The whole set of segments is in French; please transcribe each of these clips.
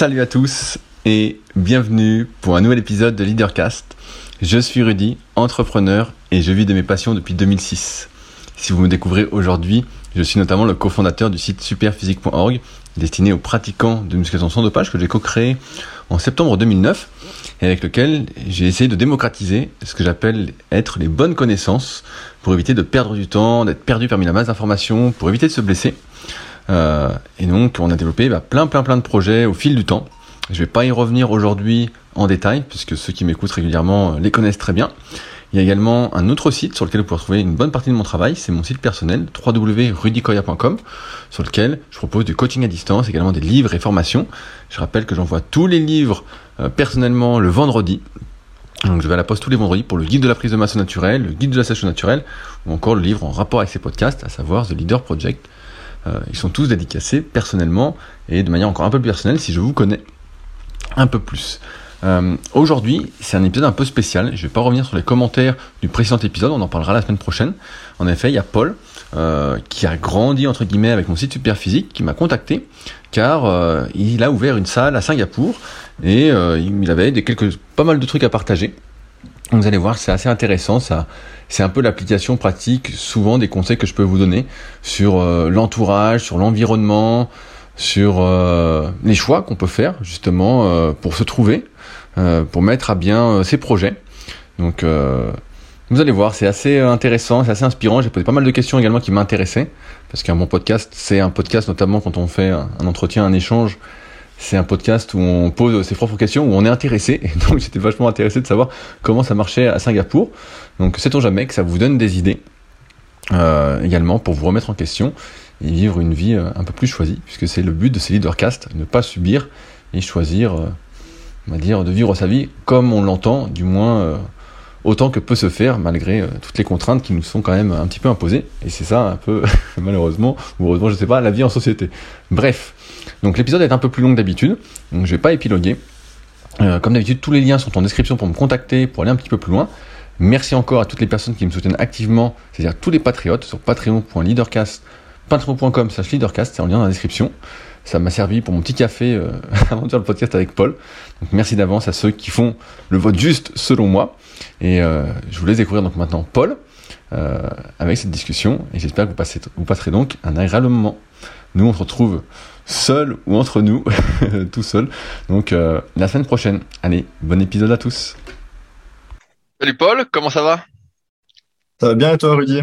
Salut à tous et bienvenue pour un nouvel épisode de Leadercast. Je suis Rudy, entrepreneur et je vis de mes passions depuis 2006. Si vous me découvrez aujourd'hui, je suis notamment le cofondateur du site superphysique.org destiné aux pratiquants de musculation sans dopage que j'ai co-créé en septembre 2009 et avec lequel j'ai essayé de démocratiser ce que j'appelle être les bonnes connaissances pour éviter de perdre du temps, d'être perdu parmi la masse d'informations, pour éviter de se blesser. Euh, et donc on a développé bah, plein plein plein de projets au fil du temps. Je vais pas y revenir aujourd'hui en détail puisque ceux qui m'écoutent régulièrement les connaissent très bien. Il y a également un autre site sur lequel vous pouvez trouver une bonne partie de mon travail, c'est mon site personnel www.rudicoya.com sur lequel je propose du coaching à distance, également des livres et formations. Je rappelle que j'envoie tous les livres euh, personnellement le vendredi. Donc je vais à la poste tous les vendredis pour le guide de la prise de masse naturelle, le guide de la sèche naturelle, ou encore le livre en rapport avec ces podcasts, à savoir The Leader Project. Euh, ils sont tous dédicacés personnellement et de manière encore un peu plus personnelle si je vous connais un peu plus. Euh, Aujourd'hui, c'est un épisode un peu spécial. Je vais pas revenir sur les commentaires du précédent épisode, on en parlera la semaine prochaine. En effet, il y a Paul euh, qui a grandi entre guillemets avec mon site Super Physique, qui m'a contacté car euh, il a ouvert une salle à Singapour et euh, il avait des quelques pas mal de trucs à partager. Vous allez voir, c'est assez intéressant. C'est un peu l'application pratique, souvent des conseils que je peux vous donner sur euh, l'entourage, sur l'environnement, sur euh, les choix qu'on peut faire justement euh, pour se trouver, pour mettre à bien ses projets. Donc, vous allez voir, c'est assez intéressant, c'est assez inspirant. J'ai posé pas mal de questions également qui m'intéressaient parce qu'un bon podcast, c'est un podcast notamment quand on fait un entretien, un échange c'est un podcast où on pose ses propres questions, où on est intéressé. Et donc j'étais vachement intéressé de savoir comment ça marchait à Singapour. Donc sait-on jamais que ça vous donne des idées euh, également pour vous remettre en question et vivre une vie euh, un peu plus choisie, puisque c'est le but de ces leadercasts, ne pas subir et choisir, euh, on va dire, de vivre sa vie comme on l'entend, du moins autant que peut se faire malgré euh, toutes les contraintes qui nous sont quand même un petit peu imposées. Et c'est ça un peu, malheureusement, ou heureusement, je sais pas, la vie en société. Bref, donc l'épisode est un peu plus long que d'habitude, donc je vais pas épiloguer. Euh, comme d'habitude, tous les liens sont en description pour me contacter, pour aller un petit peu plus loin. Merci encore à toutes les personnes qui me soutiennent activement, c'est-à-dire tous les patriotes sur patreon.leadercast, patreon.com slash leadercast, c'est en lien dans la description. Ça m'a servi pour mon petit café euh, avant de faire le podcast avec Paul. Donc merci d'avance à ceux qui font le vote juste selon moi. Et euh, je vous laisse découvrir donc maintenant Paul euh, avec cette discussion. Et j'espère que vous, passez, vous passerez donc un agréable moment. Nous, on se retrouve seul ou entre nous, tout seul. Donc euh, la semaine prochaine. Allez, bon épisode à tous. Salut Paul, comment ça va? Ça va bien et toi Rudy?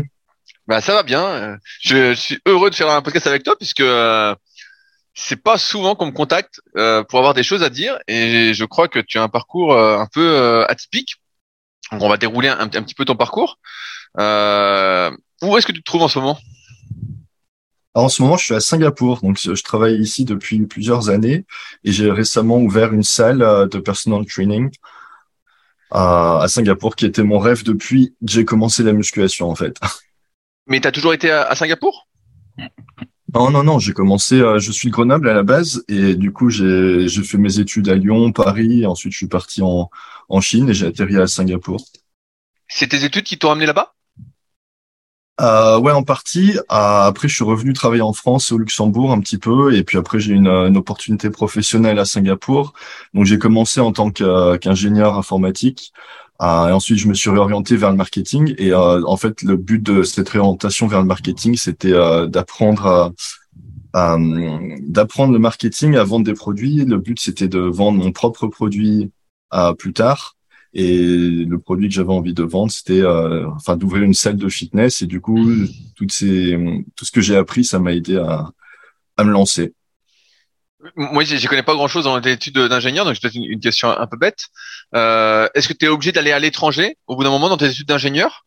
Bah ça va bien. Je, suis heureux de faire un podcast avec toi puisque euh, c'est pas souvent qu'on me contacte euh, pour avoir des choses à dire et je crois que tu as un parcours euh, un peu euh, atypique. Donc on va dérouler un, un, petit peu ton parcours. Euh, où est-ce que tu te trouves en ce moment? Alors, En ce moment, je suis à Singapour, donc je travaille ici depuis plusieurs années et j'ai récemment ouvert une salle euh, de personal training à, à Singapour qui était mon rêve depuis que j'ai commencé la musculation en fait. Mais tu as toujours été à, à Singapour? Non, non, non, j'ai commencé, euh, je suis de Grenoble à la base et du coup j'ai fait mes études à Lyon, Paris, et ensuite je suis parti en, en Chine et j'ai atterri à Singapour. C'est tes études qui t'ont amené là-bas? Euh, ouais, en partie. Euh, après, je suis revenu travailler en France et au Luxembourg un petit peu, et puis après, j'ai eu une, une opportunité professionnelle à Singapour. Donc, j'ai commencé en tant qu'ingénieur informatique, et ensuite, je me suis réorienté vers le marketing. Et euh, en fait, le but de cette réorientation vers le marketing, c'était euh, d'apprendre à à, d'apprendre le marketing à vendre des produits. Le but, c'était de vendre mon propre produit euh, plus tard. Et le produit que j'avais envie de vendre, c'était euh, enfin d'ouvrir une salle de fitness. Et du coup, toutes ces, tout ce que j'ai appris, ça m'a aidé à, à me lancer. Moi, j'y connais pas grand-chose dans les études d'ingénieur, donc j'ai peut-être une, question un peu bête. Euh, Est-ce que tu es obligé d'aller à l'étranger au bout d'un moment dans tes études d'ingénieur?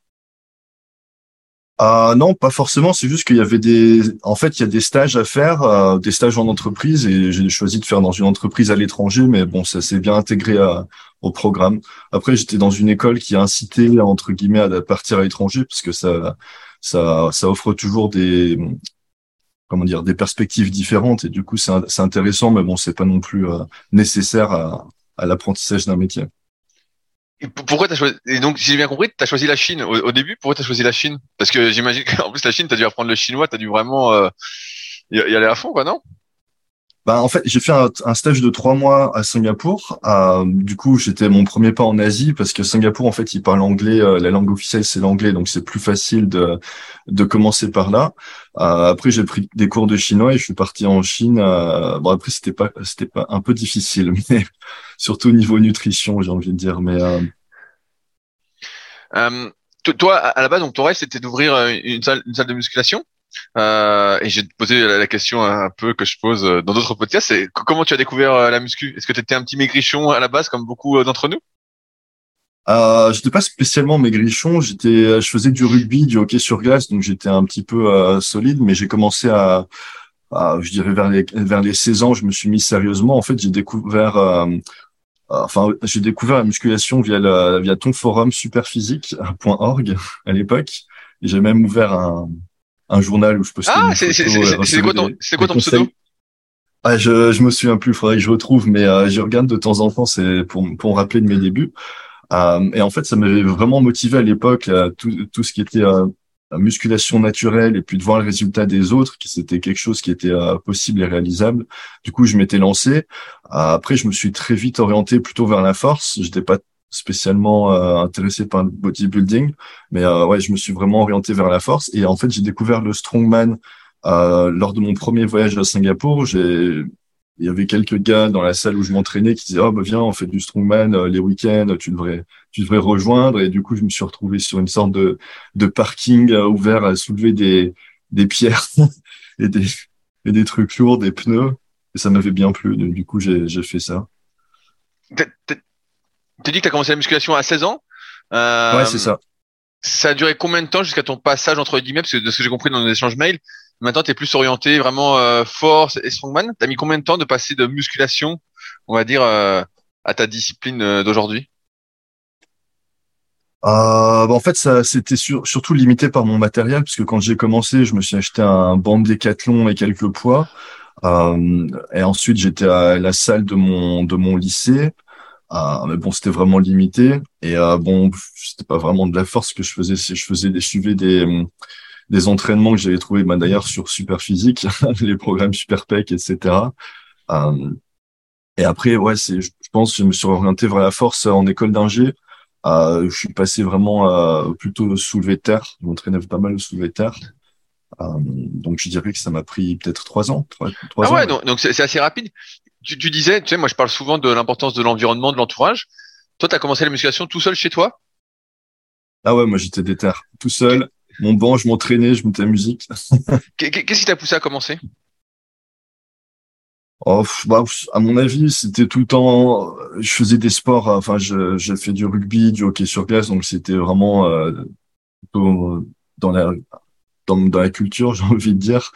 Ah non, pas forcément. C'est juste qu'il y avait des, en fait, il y a des stages à faire, euh, des stages en entreprise, et j'ai choisi de faire dans une entreprise à l'étranger. Mais bon, ça s'est bien intégré à, au programme. Après, j'étais dans une école qui incitait entre guillemets à partir à l'étranger, parce que ça, ça, ça offre toujours des, comment dire, des perspectives différentes, et du coup, c'est intéressant, mais bon, c'est pas non plus euh, nécessaire à, l'apprentissage d'un métier. Pourquoi t'as choisi Et donc, si j'ai bien compris, t'as choisi la Chine au, au début. Pourquoi t'as choisi la Chine? Parce que j'imagine qu'en plus la Chine, t'as dû apprendre le chinois, t'as dû vraiment euh, y y aller à fond, quoi, non? Bah, en fait, j'ai fait un, stage de trois mois à Singapour. Euh, du coup, j'étais mon premier pas en Asie parce que Singapour, en fait, ils parlent anglais. Euh, la langue officielle, c'est l'anglais, donc c'est plus facile de, de commencer par là. Euh, après, j'ai pris des cours de chinois et je suis parti en Chine. bon, après, c'était pas, c'était pas un peu difficile, mais surtout au niveau nutrition, j'ai envie de dire. Mais toi, à la base, donc ton rêve, c'était d'ouvrir une salle, une salle de musculation? Euh, et j'ai posé la question un peu que je pose dans d'autres podcasts. Comment tu as découvert euh, la muscu? Est-ce que tu étais un petit maigrichon à la base, comme beaucoup euh, d'entre nous? Euh, j'étais pas spécialement maigrichon, j'étais, je faisais du rugby, du hockey sur glace, donc j'étais un petit peu euh, solide, mais j'ai commencé à, je dirais vers les vers les 16 ans, je me suis mis sérieusement. En fait, j'ai découvert, euh, enfin, j'ai découvert la musculation via la, via ton forum superphysique.org à l'époque. J'ai même ouvert un, un journal où je postais. Ah, c'est quoi ton, c'est quoi ton pseudo? Ah, je, je me souviens plus, faudrait que je retrouve, mais euh, je regarde de temps en temps, c'est pour, pour me rappeler de mes débuts. Euh, et en fait, ça m'avait vraiment motivé à l'époque, euh, tout, tout ce qui était euh, musculation naturelle et puis de voir le résultat des autres, que c'était quelque chose qui était euh, possible et réalisable. Du coup, je m'étais lancé. après, je me suis très vite orienté plutôt vers la force. J'étais pas spécialement euh, intéressé par le bodybuilding, mais euh, ouais, je me suis vraiment orienté vers la force. Et en fait, j'ai découvert le strongman euh, lors de mon premier voyage à Singapour. J'ai il y avait quelques gars dans la salle où je m'entraînais qui disaient oh bah viens on fait du strongman les week-ends tu devrais tu devrais rejoindre. Et du coup je me suis retrouvé sur une sorte de de parking ouvert à soulever des des pierres et des et des trucs lourds des pneus. Et ça m'avait bien plu. Du coup j'ai j'ai fait ça tu dis que tu as commencé la musculation à 16 ans. Euh, ouais, c'est ça. Ça a duré combien de temps jusqu'à ton passage entre guillemets Parce que de ce que j'ai compris dans nos échanges mails, maintenant tu es plus orienté vraiment euh, force et strongman. Tu as mis combien de temps de passer de musculation, on va dire, euh, à ta discipline euh, d'aujourd'hui? Euh, bah en fait, ça c'était surtout limité par mon matériel, puisque quand j'ai commencé, je me suis acheté un banc décathlon et quelques poids. Euh, et ensuite, j'étais à la salle de mon de mon lycée. Ah, mais bon, c'était vraiment limité. Et euh, bon, c'était pas vraiment de la force que je faisais. Je faisais des, je suivais des, des entraînements que j'avais trouvé bah, d'ailleurs sur Super Physique, les programmes Super Pec, etc. Euh, et après, ouais, c'est, je pense, je me suis orienté vers la force en école d'ingé. Euh, je suis passé vraiment euh, plutôt soulevé de terre. Je m'entraînais pas mal au soulevé de terre. Euh, donc je dirais que ça m'a pris peut-être trois ans. Trois, ah ouais, donc c'est assez rapide tu, tu, disais, tu sais, moi je parle souvent de l'importance de l'environnement, de l'entourage. Toi, tu as commencé la musculation tout seul chez toi? Ah ouais, moi j'étais déter, tout seul. Mon banc, je m'entraînais, je mettais la musique. Qu'est-ce qui t'a poussé à commencer? Oh, bah, à mon avis, c'était tout le temps. Je faisais des sports. Enfin, j'ai fait du rugby, du hockey sur glace, donc c'était vraiment euh, dans la dans, dans la culture, j'ai envie de dire.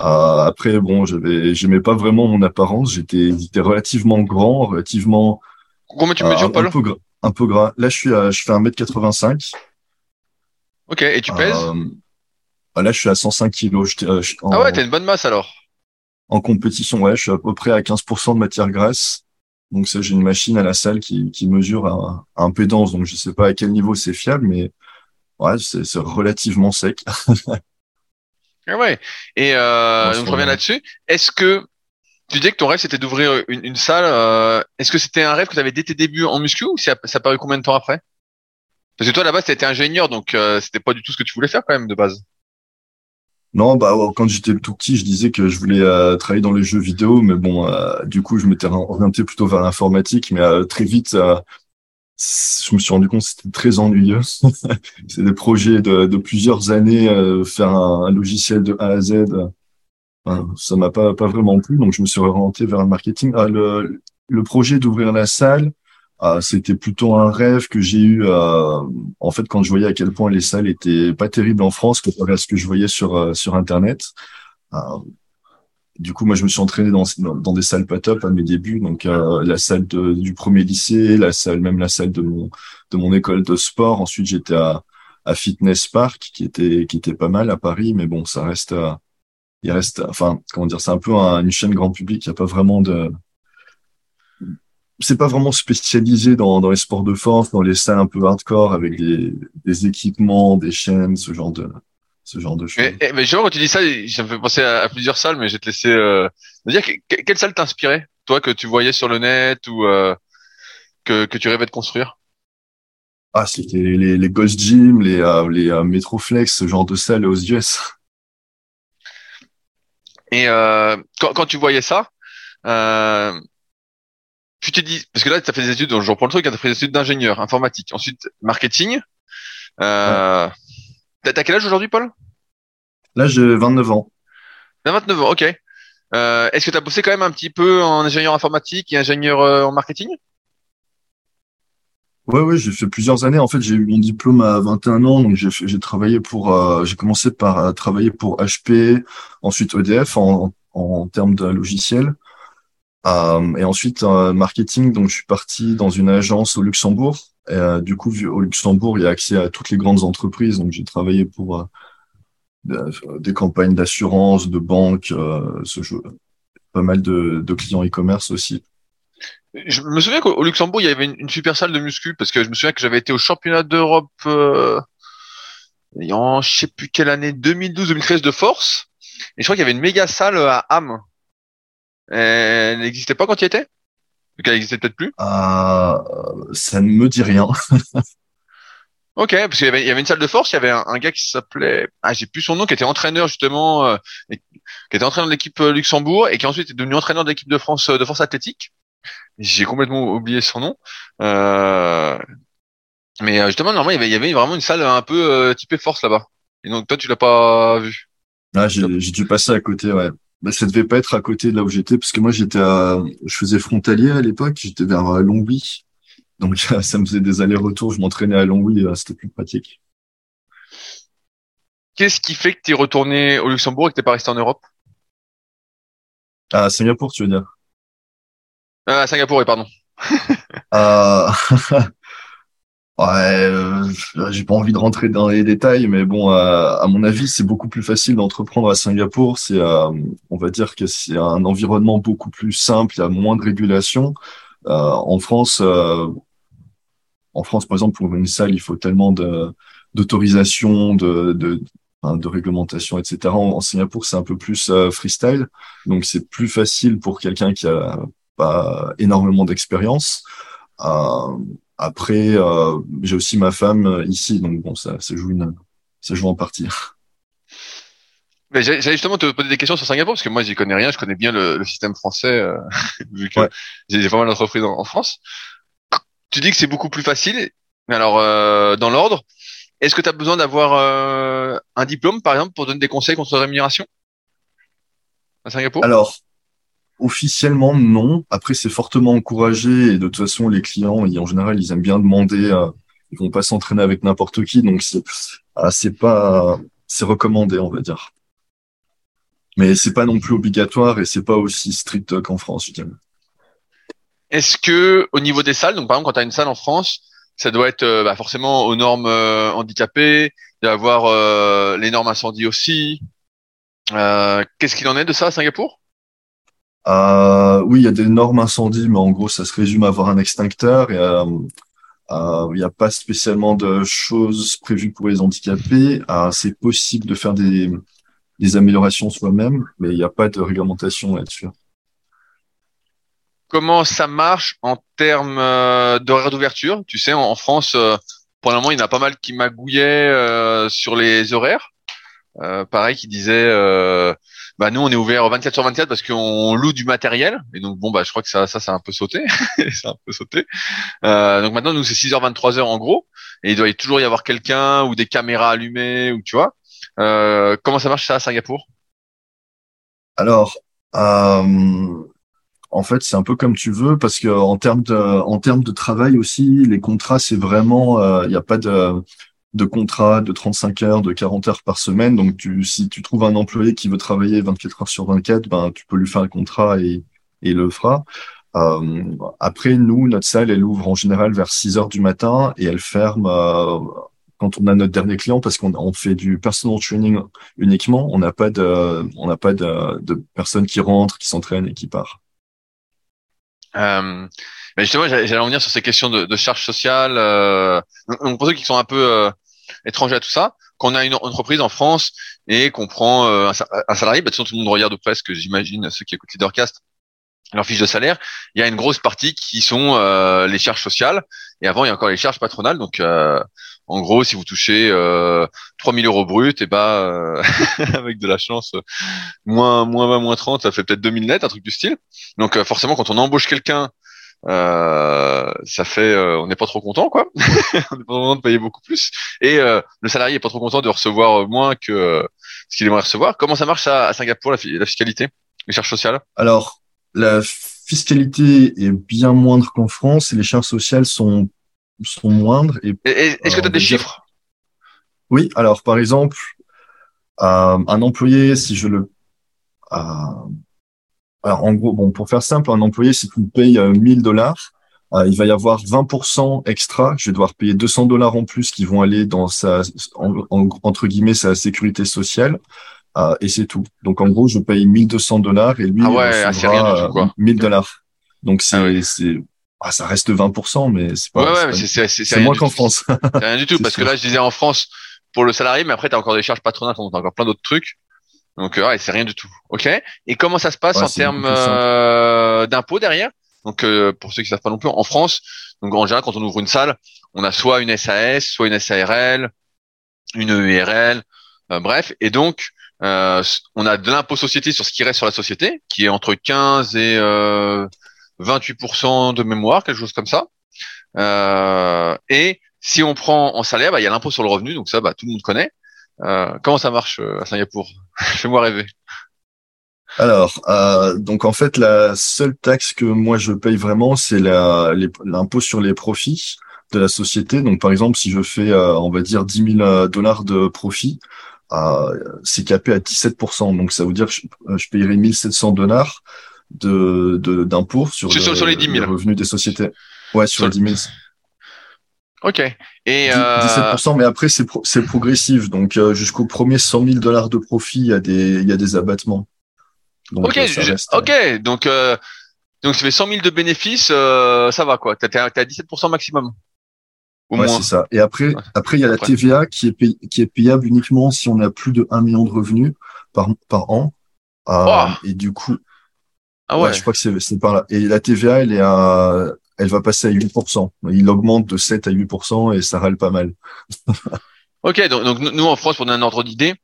Euh, après, bon, j'avais, j'aimais pas vraiment mon apparence. J'étais, j'étais relativement grand, relativement. Combien tu mesures, Paul? un peu, un peu gras. Là, je suis, à, je fais 1m85. Ok, et tu pèses? Euh, Là, je suis à 105 kilos. Euh, ah ouais, t'as une bonne masse alors. En compétition, ouais, je suis à peu près à 15% de matière grasse. Donc ça, j'ai une machine à la salle qui, qui mesure à, à impédance. Donc je sais pas à quel niveau c'est fiable, mais ouais, c'est relativement sec. Ah ouais. Et euh, donc je reviens là-dessus. Est-ce que tu dis que ton rêve c'était d'ouvrir une, une salle euh, Est-ce que c'était un rêve que tu avais dès tes débuts en muscu ou ça, ça a paru combien de temps après? Parce que toi là-bas étais ingénieur donc euh, c'était pas du tout ce que tu voulais faire quand même de base. Non, bah quand j'étais tout petit, je disais que je voulais euh, travailler dans les jeux vidéo, mais bon, euh, du coup, je m'étais orienté plutôt vers l'informatique, mais euh, très vite, je me suis rendu compte que c'était très ennuyeux. c'est des projets de, plusieurs années, euh, faire un, logiciel de A à Z. Ça m'a pas, pas vraiment plu, donc je me suis orienté vers le marketing. Ah, le, projet d'ouvrir la salle, ah, c'était plutôt un rêve que j'ai eu euh, en fait quand je voyais à quel point les salles étaient pas terribles en France comparé à ce que je voyais sur euh, sur internet. Du coup, moi, je me suis entraîné dans, dans des salles pas top à mes débuts. Donc, euh, la salle de, du premier lycée, la salle, même la salle de mon, de mon école de sport. Ensuite, j'étais à, à Fitness Park, qui était, qui était pas mal à Paris. Mais bon, ça reste, euh, il reste, enfin, comment dire, c'est un peu une chaîne grand public. Il n'y a pas vraiment de, c'est pas vraiment spécialisé dans, dans les sports de force, dans les salles un peu hardcore avec des, des équipements, des chaînes, ce genre de, ce genre de choses. Mais, eh, mais justement, quand tu dis ça, ça me fait penser à, plusieurs salles, mais je vais te laisser euh, me dire quelle salle t'inspirait, toi, que tu voyais sur le net ou euh, que, que tu rêvais de construire? Ah, c'était les, les Ghost Gym, les, euh, les euh, Metroflex, ce genre de salles aux US. Et euh, quand, quand tu voyais ça, euh, tu t'es dit, parce que là, tu as fait des études, donc je reprends le truc, tu as fait des études d'ingénieur informatique, ensuite marketing. Euh, T'as quel âge aujourd'hui, Paul? Là, j'ai 29 ans. T'as 29 ans, ok. Euh, Est-ce que tu as bossé quand même un petit peu en ingénieur informatique et ingénieur euh, en marketing? Ouais, ouais, j'ai fait plusieurs années. En fait, j'ai eu mon diplôme à 21 ans, donc j'ai travaillé pour, euh, j'ai commencé par euh, travailler pour HP, ensuite EDF en, en termes de logiciel, euh, et ensuite euh, marketing. Donc, je suis parti dans une agence au Luxembourg. Euh, du coup, au Luxembourg, il y a accès à toutes les grandes entreprises. Donc, j'ai travaillé pour euh, de- des campagnes d'assurance, de banque, euh, pas mal de, clients e-commerce aussi. Je me souviens qu'au au Luxembourg, il y avait une, super salle de muscu, parce que je me souviens que j'avais été au championnat d'Europe euh, en je sais plus quelle année, 2012-2013 de force. Et je crois qu'il y avait une méga salle à Ham. Elle n'existait pas quand tu y étais Donc elle existait peut-être plus? Euh, ça ne me dit rien. Ok, parce qu'il y y avait une salle de force, il y avait un, un gars qui s'appelait, ah j'ai plus son nom, qui était entraîneur justement, euh, et- qui était entraîneur de l'équipe euh, Luxembourg et qui ensuite est devenu entraîneur de l'équipe de France euh, de force athlétique. J'ai complètement oublié son nom. Euh, mais euh, justement, normalement, il y avait, il y avait vraiment une salle un peu typée force là-bas. Et donc toi, tu l'as pas vu? Ah, j'ai j'ai dû passer à côté, ouais. Bah, ça devait pas être à côté de là où j'étais, parce que moi j'étais à, je faisais frontalier à l'époque, j'étais vers euh, Longwy. Donc ça me faisait des allers-retours, je m'entraînais à Longwy, euh, c'était plus pratique. Qu'est-ce qui fait que tu es retourné au Luxembourg et que t'es pas resté en Europe? À Singapour, tu veux dire? euh, À Singapour, oui, pardon. Euh... Ouais, euh, j'ai pas envie de rentrer dans les détails, mais bon, euh, à mon avis, c'est beaucoup plus facile d'entreprendre à Singapour. C'est, euh, on va dire que c'est un environnement beaucoup plus simple, il y a moins de régulation. En France, en France, par exemple, pour une salle, il faut tellement d'autorisation, de, de, réglementation, etc. En, Singapour, c'est un peu plus freestyle, donc c'est plus facile pour quelqu'un qui a pas énormément d'expérience. Après, euh, j'ai aussi ma femme euh, ici, donc bon, ça, ça joue une, ça joue en partie. Mais J'allais justement te poser des questions sur Singapour parce que moi j'y connais rien, je connais bien le, le système français euh, vu que Ouais. j'ai pas mal d'entreprises en, en France. Tu dis que c'est beaucoup plus facile, mais alors euh, dans l'ordre, est-ce que tu as besoin d'avoir euh, un diplôme par exemple pour donner des conseils contre rémunération? À Singapour? Alors, officiellement, non. Après, c'est fortement encouragé et de toute façon, les clients, en général, ils aiment bien demander, euh, ils vont pas s'entraîner avec n'importe qui, donc c'est, ah, c'est pas, c'est recommandé, on va dire. Mais c'est pas non plus obligatoire et c'est pas aussi strict qu'en France, je dirais. Est-ce que au niveau des salles, donc par exemple quand tu as une salle en France, ça doit être euh, bah, forcément aux normes euh, handicapées, il doit y avoir euh, les normes incendie aussi. Qu'est-ce qu'il en est de ça à Singapour? Euh, oui, il y a des normes incendies, mais en gros, ça se résume à avoir un extincteur euh, euh, il n'y a pas spécialement de choses prévues pour les handicapés. C'est possible de faire des, améliorations soi-même, mais il n'y a pas de réglementation là-dessus. comment ça marche en termes d'horaire d'ouverture? Tu sais, en, France, pour le moment, il y en a pas mal qui magouillaient sur les horaires. Pareil, qui disaient, bah nous, on est ouvert 24 sur 24 parce qu'on loue du matériel. Et donc, bon, bah je crois que ça, ça, c'est un peu sauté. c'est un peu sauté. Euh, donc maintenant, nous, c'est 6h, 23h en gros. Et il doit y toujours y avoir quelqu'un ou des caméras allumées ou tu vois. Euh, comment ça marche ça à Singapour? Alors, euh, en fait, c'est un peu comme tu veux, parce que en termes de, en termes de travail aussi, les contrats, c'est vraiment, euh, il n'y a pas de, de contrat de 35 heures, de 40 heures par semaine. Donc, tu, si tu trouves un employé qui veut travailler 24 heures sur 24, ben, tu peux lui faire un contrat et, il le fera. Euh, après, nous, notre salle, elle ouvre en général vers 6 heures du matin et elle ferme euh, quand on a notre dernier client parce qu'on on fait du personal training uniquement. On n'a pas de, on n'a pas de personnes qui rentrent, qui s'entraînent et qui partent. Euh, mais justement, j'allais en venir sur ces questions de, de charges sociales. Euh, donc pour ceux qui sont un peu euh, étrangers à tout ça, quand on a une entreprise en France et qu'on prend un, un, salarié, bah, tout le monde regarde presque, j'imagine, ceux qui écoutent Leadercast, leur fiche de salaire, il y a une grosse partie qui sont les charges sociales. Et avant, il y a encore les charges patronales. Donc, en gros, si vous touchez euh, 3000 euros brut, et bah euh, avec de la chance, moins moins 20, moins 30, ça fait peut-être 2000 net, un truc du style. Donc euh, forcément, quand on embauche quelqu'un, euh, ça fait, on n'est pas trop content, quoi. on n'est pas content de payer beaucoup plus. Et le salarié est pas trop content de recevoir moins que ce qu'il aimerait recevoir. Comment ça marche à, Singapour la, la fiscalité, les charges sociales? Alors la fiscalité est bien moindre qu'en France et les charges sociales sont sont moindres. Et, Est-ce que tu as des chiffres? Oui, alors par exemple, euh, un employé, si je le... Euh, alors en gros, bon, pour faire simple, un employé, si tu me payes 1000 dollars, euh, il va y avoir 20% extra. Je vais devoir payer 200 dollars en plus qui vont aller dans sa, entre guillemets, sa sécurité sociale. Euh, et c'est tout. Donc en gros, je paye 1200 dollars et lui, ah ouais, ah, recevra 1000 dollars. Donc c'est, ah c'est, ah, ça reste 20%, mais c'est pas. Ouais, c'est, c'est, moins qu'en France. c'est rien du tout, parce que là, je disais en France pour le salarié, mais après, tu as encore des charges patronales, tu as encore plein d'autres trucs. Donc, euh, ouais, c'est rien du tout. OK? Et comment ça se passe en termes euh, d'impôts derrière? Donc, euh, pour ceux qui savent pas non plus, en France, donc en général, quand on ouvre une salle, on a soit une SAS, soit une SARL, une EURL, bref. Et donc, on a de l'impôt société sur ce qui reste sur la société, qui est entre 15 et 28% de mémoire, quelque chose comme ça. Euh, et si on prend en salaire, bah, il y a l'impôt sur le revenu, donc ça, bah, tout le monde connaît. Euh, comment ça marche euh, à Singapour? Fais-moi rêver. Alors, euh, donc en fait, la seule taxe que moi je paye vraiment, c'est l'impôt sur les profits de la société. Donc par exemple, si je fais, euh, on va dire, 10 000 dollars de profit, euh, c'est capé à 17%. Donc ça veut dire que je, je payerai 1700 dollars de d'impôts sur, sur, les 10 000. revenus des sociétés. Ouais, sur, les 10 000. Ok. Et 17%, euh, mais après c'est c'est progressif. Donc euh, jusqu'au premier 100 000 dollars de profit, il y a des il y a des abattements. Donc, ok. Euh, ok. Donc donc ça fait 100 000 de bénéfices, ça va quoi. T'as à 17% maximum. Au ouais, c'est ça. Et après, après, il y a la TVA qui est, qui est payable uniquement si on a plus de 1 million de revenus par, par an. Et du coup, ah ouais. je crois que c'est c'est par là. Et la TVA, elle est à, elle va passer à 8%. Il augmente de 7 à 8% et ça râle pas mal. ok, donc, nous en France, pour donner un ordre d'idée,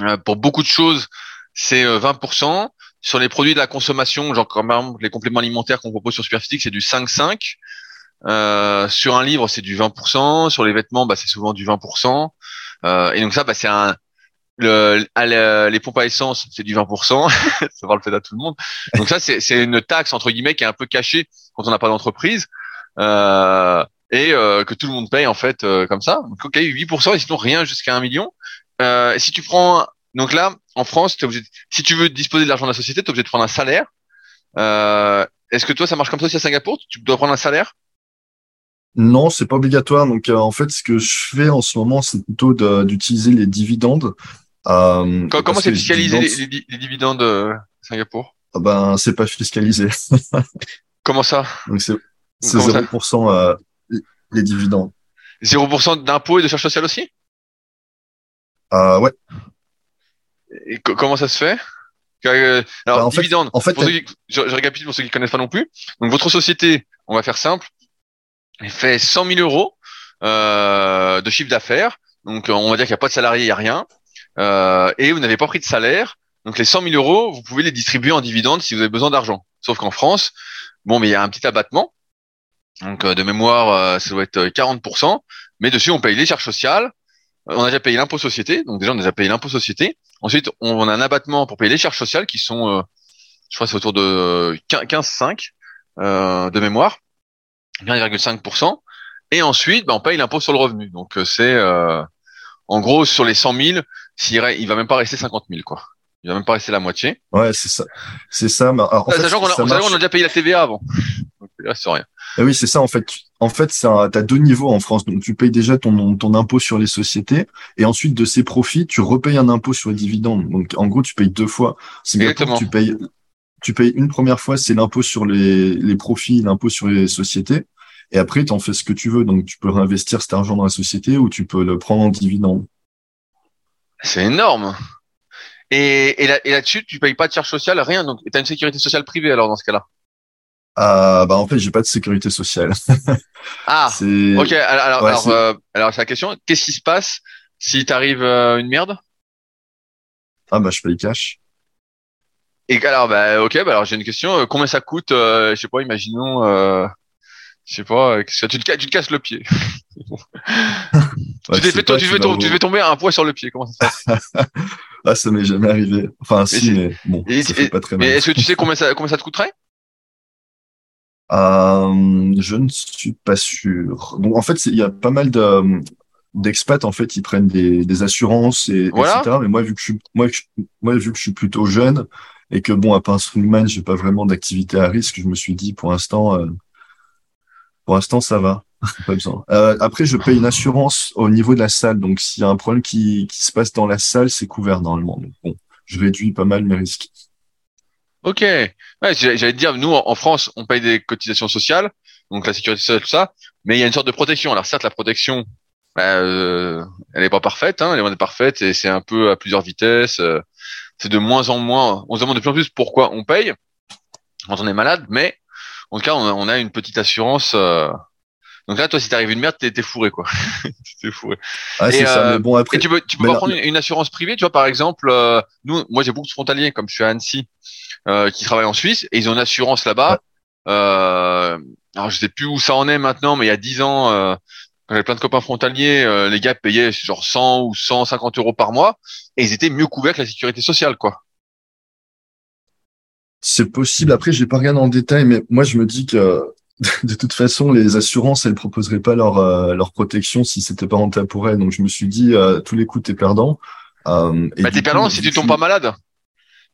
euh, pour beaucoup de choses, c'est 20%. Euh, sur les produits de la consommation, genre comme par les compléments alimentaires qu'on propose sur Superphysique, c'est du 5,5. Euh, sur un livre, c'est du 20%. Sur les vêtements, bah, c'est souvent du 20%. Euh, et donc ça, bah, c'est un, le, les pompes à essence, c'est du 20%, ça va le fait à tout le monde. Donc ça, c'est une taxe entre guillemets qui est un peu cachée quand on n'a pas d'entreprise euh, et euh, que tout le monde paye en fait euh, comme ça. Donc ok, 8% et sinon rien jusqu'à un million. Euh, si tu prends donc là en France, es obligé si tu veux disposer de l'argent de la société, tu es obligé de prendre un salaire. Euh, Est-ce que toi ça marche comme ça aussi à Singapour? Tu dois prendre un salaire? Non, c'est pas obligatoire. Donc, en fait, ce que je fais en ce moment, c'est plutôt d'utiliser les dividendes euh, comment c'est fiscalisé les, dividendes euh, Singapour? Ah Ben, c'est pas fiscalisé. comment ça? Donc c'est 0% euh, les dividendes. 0% d'impôts et de charges sociales aussi? Euh, Ouais. Et comment ça se fait? Euh, alors, bah, en dividendes, en fait, je, récapitule pour ceux qui connaissent pas non plus. Donc, votre société, on va faire simple, elle fait 100 000 euros euh, de chiffre d'affaires. Donc, on va dire qu'il n'y a pas de salarié, il n'y a rien euh, et vous n'avez pas pris de salaire. Donc les 100 000 euros, vous pouvez les distribuer en dividendes si vous avez besoin d'argent. Sauf qu'en France, bon, mais il y a un petit abattement. Donc euh, de mémoire, euh, ça doit être 40%. Mais dessus, on paye les charges sociales. On a déjà payé l'impôt société. Donc déjà, on a déjà payé l'impôt société. Ensuite, on a un abattement pour payer les charges sociales qui sont, je crois, c'est autour de 15,5 euh, de mémoire, 15,5%. Et ensuite, bah, on paye l'impôt sur le revenu. Donc c'est en gros, sur les 100 000, s'il il va même pas rester 50 000, quoi. Il va même pas rester la moitié. Ouais, c'est ça. C'est ça. Mais en fait, qu'on a, on a déjà payé la TVA avant. Donc, là, c'est rien. Eh oui, c'est ça, en fait. En fait, ça, t'as deux niveaux en France. Donc, tu payes déjà ton, ton impôt sur les sociétés. Et ensuite, de ces profits, tu repayes un impôt sur les dividendes. Donc, en gros, tu payes deux fois. Exactement. Tu payes, tu payes une première fois, c'est l'impôt sur les, les profits, l'impôt sur les sociétés. Et après, tu en fais ce que tu veux. Donc, tu peux réinvestir cet argent dans la société ou tu peux le prendre en dividende. C'est énorme. Et, et, là, et là-dessus, tu payes pas de charge sociale, rien. Donc, tu as une sécurité sociale privée alors dans ce cas-là. Euh, bah en fait, j'ai pas de sécurité sociale. ah. Ok. Alors, alors, euh, alors, c'est la question. Qu'est-ce qui se passe si t'arrive euh, une merde? Ah bah je paye cash. Et alors, bah ok. Bah alors j'ai une question. Euh, combien ça coûte euh, Je sais pas. Imaginons. Euh, je sais pas. Tu te, tu te casses le pied. tu, fait, tu, fais tu fais tomber un poids sur le pied. Comment ça se passe? Ah, ça m'est jamais arrivé. Enfin, si, mais bon, ça fait pas très mal. Mais est-ce que tu sais combien ça, combien ça te coûterait? Euh, Je ne suis pas sûr. Bon, en fait, il y a pas mal de d'expats en fait, ils prennent des, des assurances et etc. Mais moi, vu que je suis moi, moi, vu que je suis plutôt jeune et que bon, à part un j'ai pas vraiment d'activité à risque, je me suis dit pour l'instant, euh, pour l'instant, ça va. pas besoin. Euh, après, je paye une assurance au niveau de la salle. Donc, s'il y a un problème qui, se passe dans la salle, c'est couvert normalement. Donc, bon, je réduis pas mal mes risques. Ok. J'allais dire, nous, en France, on paye des cotisations sociales, donc la sécurité sociale, tout ça, mais il y a une sorte de protection. Alors, certes, la protection, elle est pas parfaite, hein, elle est pas parfaite, et c'est un peu à plusieurs vitesses. Euh, c'est de moins en moins. On se demande de plus en plus pourquoi on paye quand on est malade, mais en tout cas, on a, une petite assurance. Euh, donc là, toi, si t'arrives une merde, t'es, t'es fourré, quoi. t'es fourré. Ah, c'est ça. Mais bon, après. tu peux, tu peux pas prendre une, assurance privée, tu vois, par exemple, euh, nous, moi, j'ai beaucoup de frontaliers, comme je suis à Annecy, euh, qui travaillent en Suisse, et ils ont une assurance là-bas. Euh, alors, je sais plus où ça en est maintenant, mais il y a dix ans, euh, quand j'avais plein de copains frontaliers, euh, les gars payaient genre 100 ou 150 euros par mois, et ils étaient mieux couverts que la sécurité sociale, quoi. C'est possible. Après, j'ai pas regardé en détail, mais moi, je me dis que de toute façon, les assurances, elles proposeraient pas leur euh, leur protection si c'était pas rentable pour elles. Donc je me suis dit, euh, tous les coups, t'es perdant. Euh, bah, t'es perdant si tu tombes pas malade.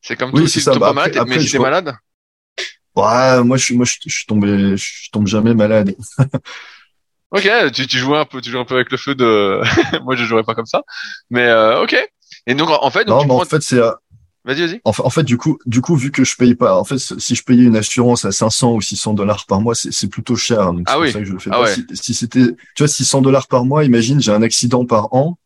C'est comme oui, tout, si tu tombes pas malade, mais si t'es malade. Ouais, moi je suis moi je, suis tombé, je tombe jamais malade. ok, tu, tu joues un peu, tu joues un peu avec le feu de. moi je jouerais pas comme ça, mais euh, ok. Et donc en fait, donc, non, mais en fait c'est Vas-y, vas-y. En, en, fait, du coup, du coup, vu que je paye pas, en fait, si je payais une assurance à 500 ou 600 dollars par mois, c'est plus cher. Donc ah oui. Pour ça que je le fais ah pas. Si, si c'était, tu vois, 600 dollars par mois, imagine, j'ai un accident par an.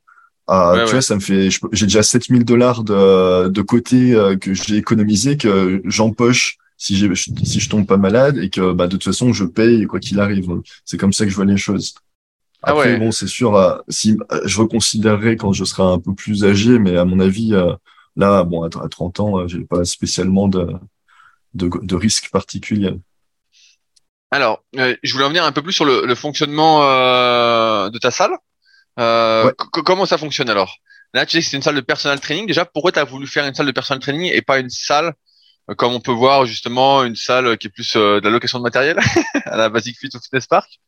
Euh, tu vois, ça me fait, j'ai déjà 7000 dollars de, de côté euh, que j'ai économisé, que j'empoche si si je tombe pas malade et que, bah, de toute façon, je paye quoi qu'il arrive. C'est comme ça que je vois les choses. Ah Après, bon, c'est sûr, euh, si je reconsidérerai quand je serai un peu plus âgé, mais à mon avis, euh, Là, bon, à 30 ans, euh, j'ai pas spécialement de, de, de risque particulier. Alors, euh, je voulais revenir un peu plus sur le, le fonctionnement euh, de ta salle. Euh, Comment ça fonctionne alors? Là, tu sais que c'est une salle de personal training. Déjà, pourquoi tu as voulu faire une salle de personal training et pas une salle euh, comme on peut voir justement une salle qui est plus de la location de matériel à la Basic Fit ou Fitness Park?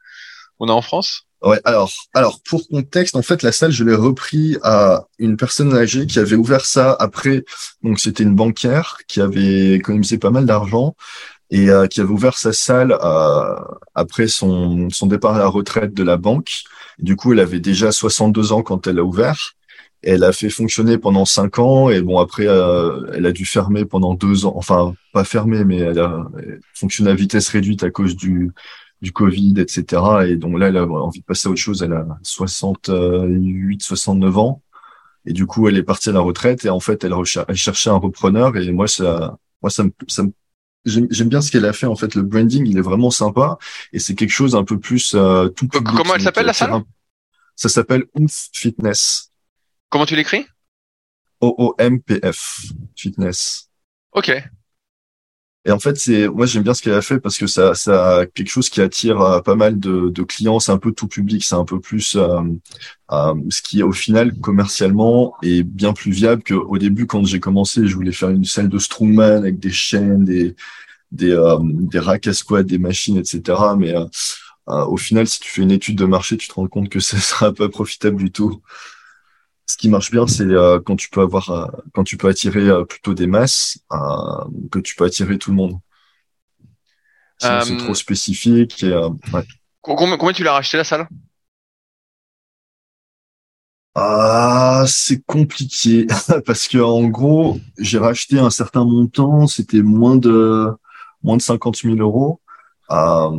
On a en France Ouais, alors, alors pour contexte, en fait, la salle, je l'ai repris à une personne âgée qui avait ouvert ça après. Donc, c'était une banquière qui avait économisé pas mal d'argent et euh, qui avait ouvert sa salle euh, après son, départ à la retraite de la banque. du coup, elle avait déjà 62 ans quand elle a ouvert. Elle a fait fonctionner pendant cinq ans et bon après euh, elle a dû fermer pendant deux ans. Enfin pas fermer mais elle a fonctionné à vitesse réduite à cause du du Covid, etc. Et donc là, elle a envie de passer à autre chose. Elle a 68, 69 ans. Et du coup, elle est partie à la retraite. Et en fait, elle, elle cherchait un repreneur. Et moi, ça, moi, ça me, ça j'aime bien ce qu'elle a fait. En fait, le branding, il est vraiment sympa. Et c'est quelque chose un peu plus euh, tout Comment elle s'appelle la salle Ça s'appelle Oomph Fitness. Comment tu l'écris? O-O-M-P-F Fitness. Ok. Et en fait, c'est moi j'aime bien ce qu'elle a fait parce que ça, ça a quelque chose qui attire euh, pas mal de, de clients. C'est un peu tout public, c'est un peu plus euh, euh, ce qui au final commercialement est bien plus viable qu'au début quand j'ai commencé. Je voulais faire une salle de strongman avec des chaînes, des des des racks à squat, des machines, etc. Mais au final, si tu fais une étude de marché, tu te rends compte que ça sera pas profitable du tout ce qui marche bien, c'est euh, quand tu peux avoir, euh, quand tu peux attirer euh, plutôt des masses, que tu peux attirer tout le monde. c'est trop spécifique. Et, ouais. combien, combien tu l'as racheté la salle? Ah, c'est compliqué parce que en gros, j'ai racheté un certain montant, c'était moins de moins de 50 000 euros. Euh,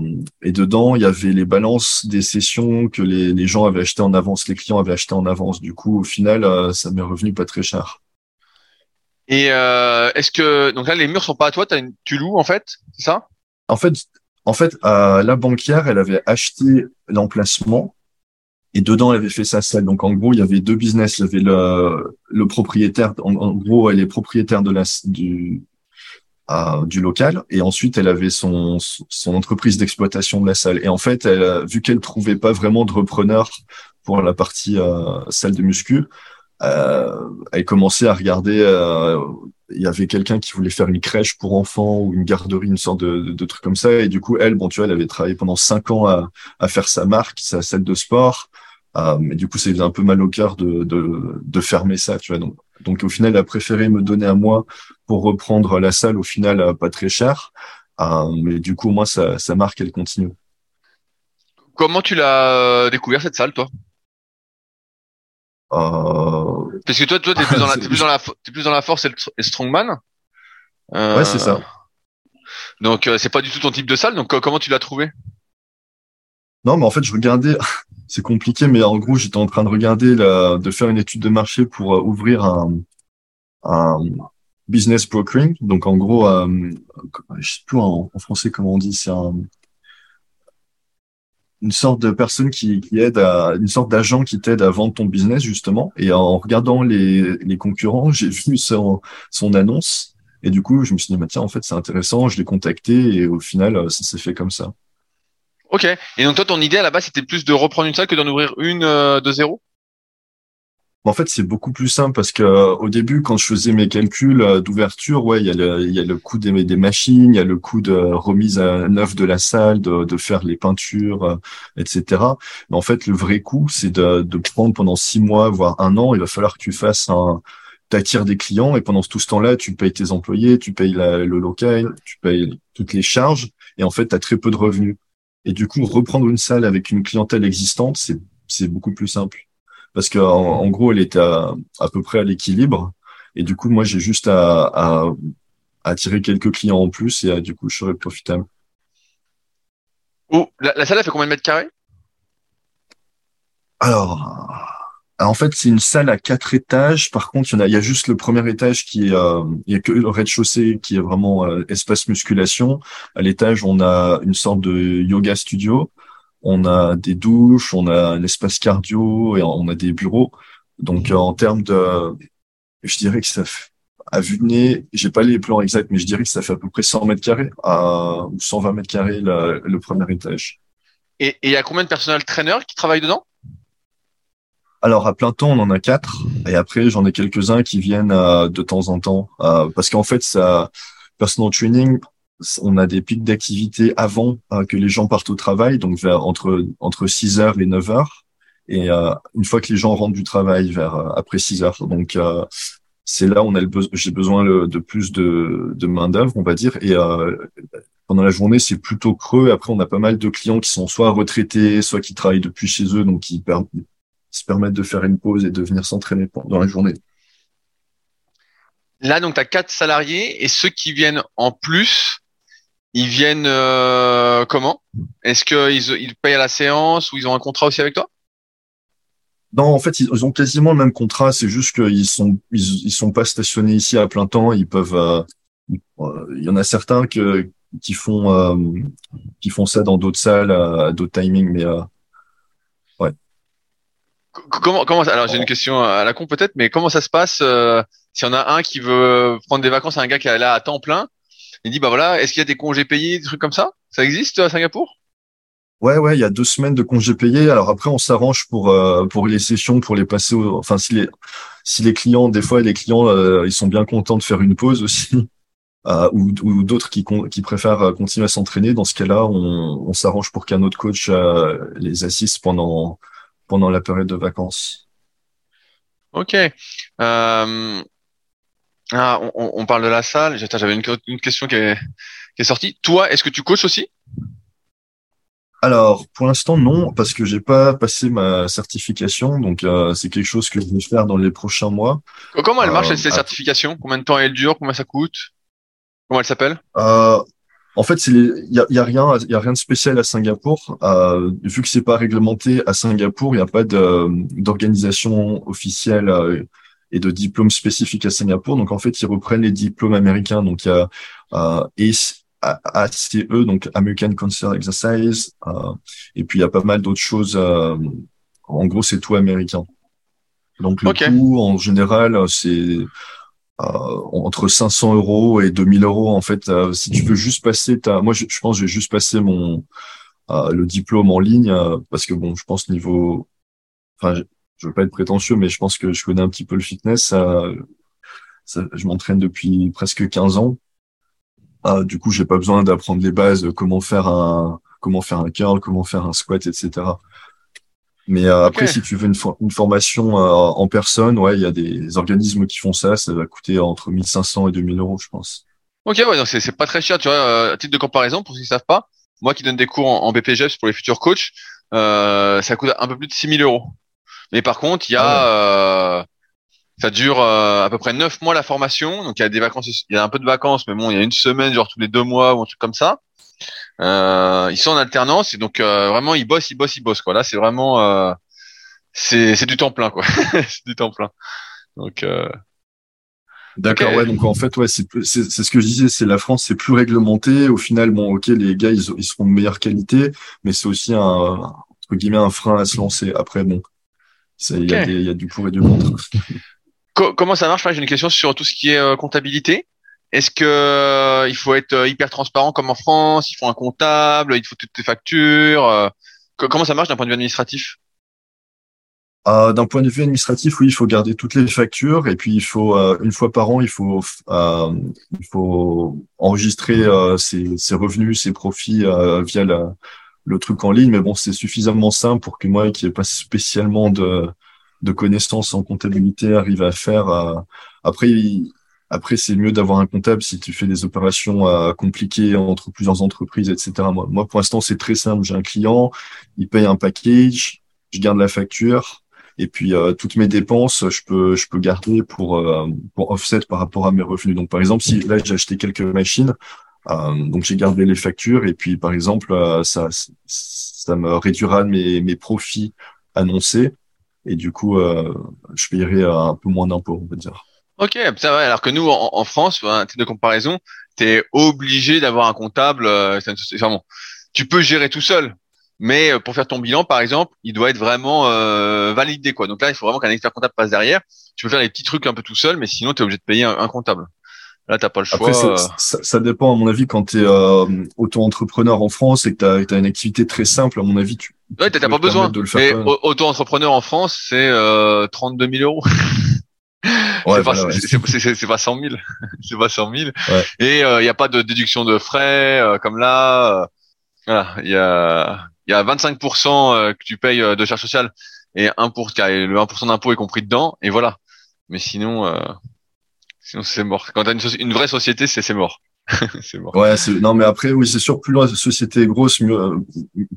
et dedans, il y avait les balances des sessions que les, les gens avaient achetées en avance, les clients avaient acheté en avance. Du coup, au final, euh, ça m'est revenu pas très cher. Et euh, est-ce que donc là les murs sont pas à toi, as une, tu loues en fait, c'est ça? En fait, en fait, euh, la banquière, elle avait acheté l'emplacement et dedans, elle avait fait sa salle. Donc en gros, il y avait deux business. Il y avait le, le propriétaire. En, en gros, elle est propriétaire de la du du local. Et ensuite elle avait son son entreprise d'exploitation de la salle. Et en fait elle vu qu'elle trouvait pas vraiment de repreneur pour la partie euh, salle de muscu euh, elle commençait à regarder euh, il y avait quelqu'un qui voulait faire une crèche pour enfants ou une garderie une sorte de, de, truc comme ça. Et du coup elle bon tu vois elle avait travaillé pendant cinq ans à, à faire sa marque sa salle de sport. Euh, mais du coup ça faisait un peu mal au cœur de, de, de fermer ça tu vois. Donc donc au final, elle a préféré me donner à moi pour reprendre la salle au final euh, pas très cher. Euh, mais du coup, moi, ça, ça marque, elle continue. Comment tu l'as découvert cette salle, toi? Euh... Parce que toi, toi, t'es plus dans la, t'es plus dans la, t'es plus dans la force et le, strongman. Euh... Ouais, c'est ça. Donc, c'est pas du tout ton type de salle. Donc, comment tu l'as trouvé? Non, mais en fait, je regardais. c'est compliqué, mais en gros, j'étais en train de regarder, la, de faire une étude de marché pour euh, ouvrir un, un, business brokering. Donc, en gros, euh, je sais plus en, français comment on dit, c'est un, une sorte de personne qui, aide à, une sorte d'agent qui t'aide à vendre ton business, justement. Et en regardant les, concurrents, j'ai vu son, annonce. Et du coup, je me suis dit, bah, tiens, en fait, c'est intéressant. Je l'ai contacté et au final, ça s'est fait comme ça. Ok. Et donc toi, ton idée à la base, c'était plus de reprendre une salle que d'en ouvrir une euh, de zéro? En fait, c'est beaucoup plus simple parce que euh, au début, quand je faisais mes calculs euh, d'ouverture, ouais, il y a le, coût des, machines, il y a le coût de remise à neuf de la salle, de, faire les peintures, etc. Mais en fait, le vrai coût, c'est de, prendre pendant six mois, voire un an. Il va falloir que tu fasses un t'attires des clients et pendant tout ce temps-là, tu payes tes employés, tu payes le local, tu payes toutes les charges et en fait, tu as très peu de revenus. Et du coup, reprendre une salle avec une clientèle existante, c'est beaucoup plus simple. Parce que en, gros, elle est à, à peu près à l'équilibre. Et du coup, moi, j'ai juste à, à, attirer quelques clients en plus et du coup, je serai profitable. Oh, la, la salle, elle fait combien de mètres carrés? Alors, en fait, c'est une salle à quatre étages. Par contre, il y, a, il y a juste le premier étage qui est, euh, il y a que le rez-de-chaussée qui est vraiment euh, espace musculation. À l'étage, on a une sorte de yoga studio. On a des douches, on a un espace cardio et on a des bureaux. Donc, en termes de, je dirais que ça fait, à vue de nez, j'ai pas les plans exacts, mais je dirais que ça fait à peu près 100 mètres carrés à, ou 120 mètres carrés le premier étage. Et il y a combien de personnels traîneurs qui travaillent dedans? Alors à plein temps, on en a quatre, et après j'en ai quelques-uns qui viennent euh, de temps en temps, euh, parce qu'en fait, ça, personal training, on a des pics d'activité avant euh, que les gens partent au travail, donc vers entre entre 6 heures et 9 heures, et une fois que les gens rentrent du travail vers après 6 heures, donc c'est là où on a le j'ai besoin de plus de, de main d'œuvre, on va dire, et pendant la journée, c'est plutôt creux. Après, on a pas mal de clients qui sont soit retraités, soit qui travaillent depuis chez eux, donc qui se permettre de faire une pause et de venir s'entraîner pendant la journée. Là, donc, tu as quatre salariés et ceux qui viennent en plus, ils viennent euh, comment? Est-ce qu'ils ils payent à la séance ou ils ont un contrat aussi avec toi? Non, en fait, ils ont quasiment le même contrat. C'est juste qu'ils sont ils, sont pas stationnés ici à plein temps. Ils peuvent. Euh, euh, il y en a certains que, qui font qui font ça dans d'autres salles à, d'autres timings, mais ouais. Comment, comment alors j'ai une question à la con peut-être, mais comment ça se passe euh, si on a un qui veut prendre des vacances à un gars qui est là à temps plein, il dit bah voilà, est-ce qu'il y a des congés payés, des trucs comme ça? Ça existe à Singapour? Ouais, ouais, il y a deux semaines de congés payés. Alors après, on s'arrange pour euh, pour les sessions, pour les passer. Au... Enfin, si les si les clients, des fois, les clients, euh, ils sont bien contents de faire une pause aussi, euh, ou, ou d'autres qui qui préfèrent continuer à s'entraîner. Dans ce cas-là, on, on s'arrange pour qu'un autre coach les assiste pendant pendant la période de vacances. Ok. Euh, ah, on, on, parle de la salle. J'avais une, une, question qui est, qui est sortie. Toi, est-ce que tu coaches aussi? Alors, pour l'instant, non, parce que j'ai pas passé ma certification, donc euh, c'est quelque chose que je vais faire dans les prochains mois. Comment elle marche, euh, cette certification Combien de temps elle dure? Combien ça coûte? Comment elle s'appelle? Euh, En fait, il y a, y a, rien, il y a rien de spécial à Singapour. Euh, vu que c'est pas réglementé à Singapour, il n'y a pas d'organisation officielle euh, et de diplôme spécifique à Singapour. Donc en fait, ils reprennent les diplômes américains. Donc il y a euh, ACE, donc American Cancer Exercise, euh, et puis il y a pas mal d'autres choses. Euh, en gros, c'est tout américain. Donc le coût, en général, c'est euh, entre 500 euros et 2000 euros en fait. Euh, si tu veux juste passer ta, moi je, pense je vais juste passer mon euh, le diplôme en ligne parce que bon, je pense niveau, enfin, je, veux pas être prétentieux, mais je pense que je connais un petit peu le fitness. Ça, je m'entraîne depuis presque 15 ans. Ah, du coup, j'ai pas besoin d'apprendre les bases, comment faire un comment faire un curl, comment faire un squat, etc. Mais euh, après, si tu veux une, une formation euh, en personne, ouais, il y a des organismes qui font ça. Ça va coûter entre 1500 et 2000 euros, je pense. Ok, ouais, donc c'est pas très cher. Tu vois, euh, à titre de comparaison, pour ceux qui savent pas, moi qui donne des cours en, en BPGEPS pour les futurs coachs, ça coûte un peu plus de 6000 euros. Mais par contre, il y a, ah ça dure à peu près neuf mois la formation. Donc il y a des vacances, il y a un peu de vacances, mais bon, il y a une semaine, genre tous les deux mois ou un truc comme ça. Euh, ils sont en alternance et donc euh, vraiment ils bossent, ils bossent, ils bossent quoi. Là c'est vraiment euh, c'est c'est du temps plein quoi. c'est du temps plein. Donc euh... D'accord, ouais. Donc en fait, ouais, c'est c'est ce que je disais, c'est la France, c'est plus réglementé. Au final, bon, ok, les gars, ils, ils seront de meilleure qualité, mais c'est aussi un entre guillemets un frein à se lancer. Après, bon, il y, a y a du pour et du contre. Comment ça marche? J'ai une question sur tout ce qui est euh, comptabilité. Est-ce que euh, il faut être euh, hyper transparent comme en France? Il faut un comptable, il faut toutes tes factures. Comment ça marche d'un point de vue administratif? Euh, D'un point de vue administratif, oui, il faut garder toutes les factures et puis il faut une fois par an, il faut il faut enregistrer ses, ses, revenus, ses profits via la, le truc en ligne. Mais bon, c'est suffisamment simple pour que moi, qui n'ai pas spécialement de de connaissances en comptabilité, arrive à faire. après, après, c'est mieux d'avoir un comptable si tu fais des opérations euh, compliquées entre plusieurs entreprises, etc. Moi, moi pour l'instant, c'est très simple. J'ai un client, il paye un package, je garde la facture, et puis euh, toutes mes dépenses, je peux, je peux garder pour, euh, pour offset par rapport à mes revenus. Donc, par exemple, si là j'ai acheté quelques machines, donc j'ai gardé les factures, et puis par exemple, ça, ça me réduira mes, mes profits annoncés, et du coup, je payerai un peu moins d'impôts, on va dire. Ok, ça va. Alors que nous, en, France, un titre de comparaison, tu es obligé d'avoir un comptable. Euh, enfin, bon, tu peux gérer tout seul, mais euh, pour faire ton bilan, par exemple, il doit être vraiment euh, validé. quoi. Donc là, il faut vraiment qu'un expert comptable passe derrière. Tu peux faire les petits trucs un peu tout seul, mais sinon, tu es obligé de payer un, comptable. Là, t'as pas le choix. Après, euh. ça, ça, dépend, à mon avis, quand tu es euh, auto-entrepreneur en France et que tu as, une activité très simple, à mon avis, tu ouais, t'as pas besoin. De le faire auto-entrepreneur en France, c'est euh, 32 000 euros. c'est pas, c'est pas 100 000, c'est pas 100 000. Et il euh, n'y a pas de déduction de frais euh, comme là. Euh, voilà, il y a il y a 25% que tu payes de charges sociales et 1 pour le 1% d'impôt est compris dedans et voilà. Mais sinon sinon c'est mort. Quand tu as une, une, vraie société, c'est c'est mort. c'est mort. Ouais, non mais après oui, c'est sûr plus la société est grosse, mieux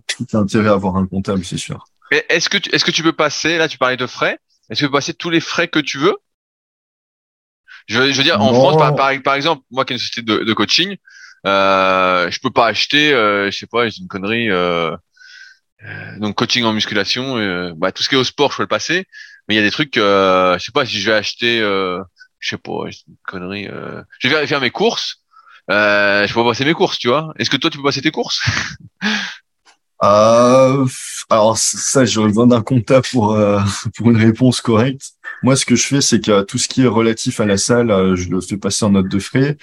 tout intérêt à avoir un comptable, c'est sûr. Est-ce que tu, est-ce que tu peux passer là tu parlais de frais, est-ce que tu peux passer tous les frais que tu veux? Je, je veux dire, en France, par, par, exemple, moi qui ai une société de, de coaching, euh, je peux pas acheter, euh, je sais pas, j'ai une connerie. Euh, euh, donc coaching en musculation, euh, bah, tout ce qui est au sport, je peux le passer. Mais il y a des trucs, euh, je sais pas si je vais acheter, euh, je sais pas, connerie. Euh, je vais faire mes courses. Euh, je peux pas passer mes courses, tu vois. Est-ce que toi, tu peux passer tes courses? Euh, alors ça, j'aurais besoin d'un comptable pour euh, pour une réponse correcte. Moi, ce que je fais, c'est que tout ce qui est relatif à la salle, je le fais passer en note de frais.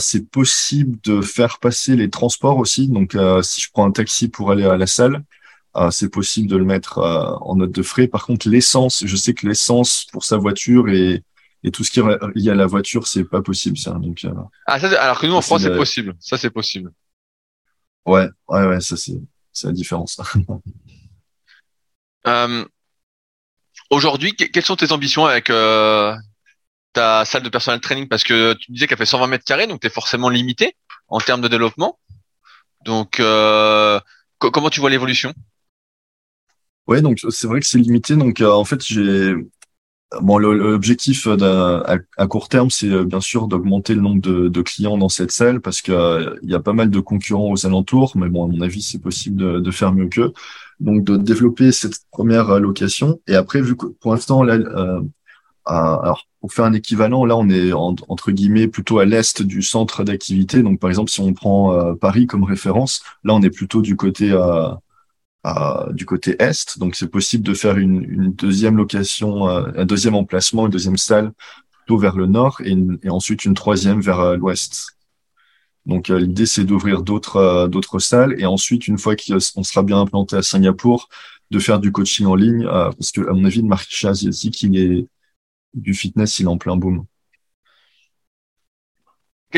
C'est possible de faire passer les transports aussi. Donc, si je prends un taxi pour aller à la salle, c'est possible de le mettre en note de frais. Par contre, l'essence, je sais que l'essence pour sa voiture et et tout ce qui est lié à la voiture, c'est pas possible ça. Donc, ah, ça, alors que nous en France, c'est possible. Ça, c'est possible. Ouais, ouais, ouais, ça c'est c'est la différence. euh, Aujourd'hui, quelles sont tes ambitions avec euh, ta salle de personnel training? Parce que tu disais qu'elle fait 120 mètres carrés, donc tu es forcément limité en termes de développement. Donc, euh, comment tu vois l'évolution? Ouais, donc c'est vrai que c'est limité. Donc, euh, en fait, j'ai bon, l'objectif à, court terme, c'est bien sûr d'augmenter le nombre de, de, clients dans cette salle parce que il y a pas mal de concurrents aux alentours, mais bon, à mon avis, c'est possible de, de, faire mieux qu'eux. Donc, de développer cette première location. Et après, vu que pour l'instant, là, euh, alors pour faire un équivalent, là, on est entre guillemets plutôt à l'est du centre d'activité. Donc, par exemple, si on prend euh, Paris comme référence, là, on est plutôt du côté euh, du côté est. Donc, c'est possible de faire une, une deuxième location, euh, un deuxième emplacement, une deuxième salle plutôt vers le nord et, et ensuite une troisième vers euh, l'ouest. Donc, l'idée, c'est d'ouvrir d'autres d'autres salles et ensuite, une fois qu'on sera bien implanté à Singapour, de faire du coaching en ligne parce que, à mon avis, le marché asiatique, il est du fitness, il est en plein boom.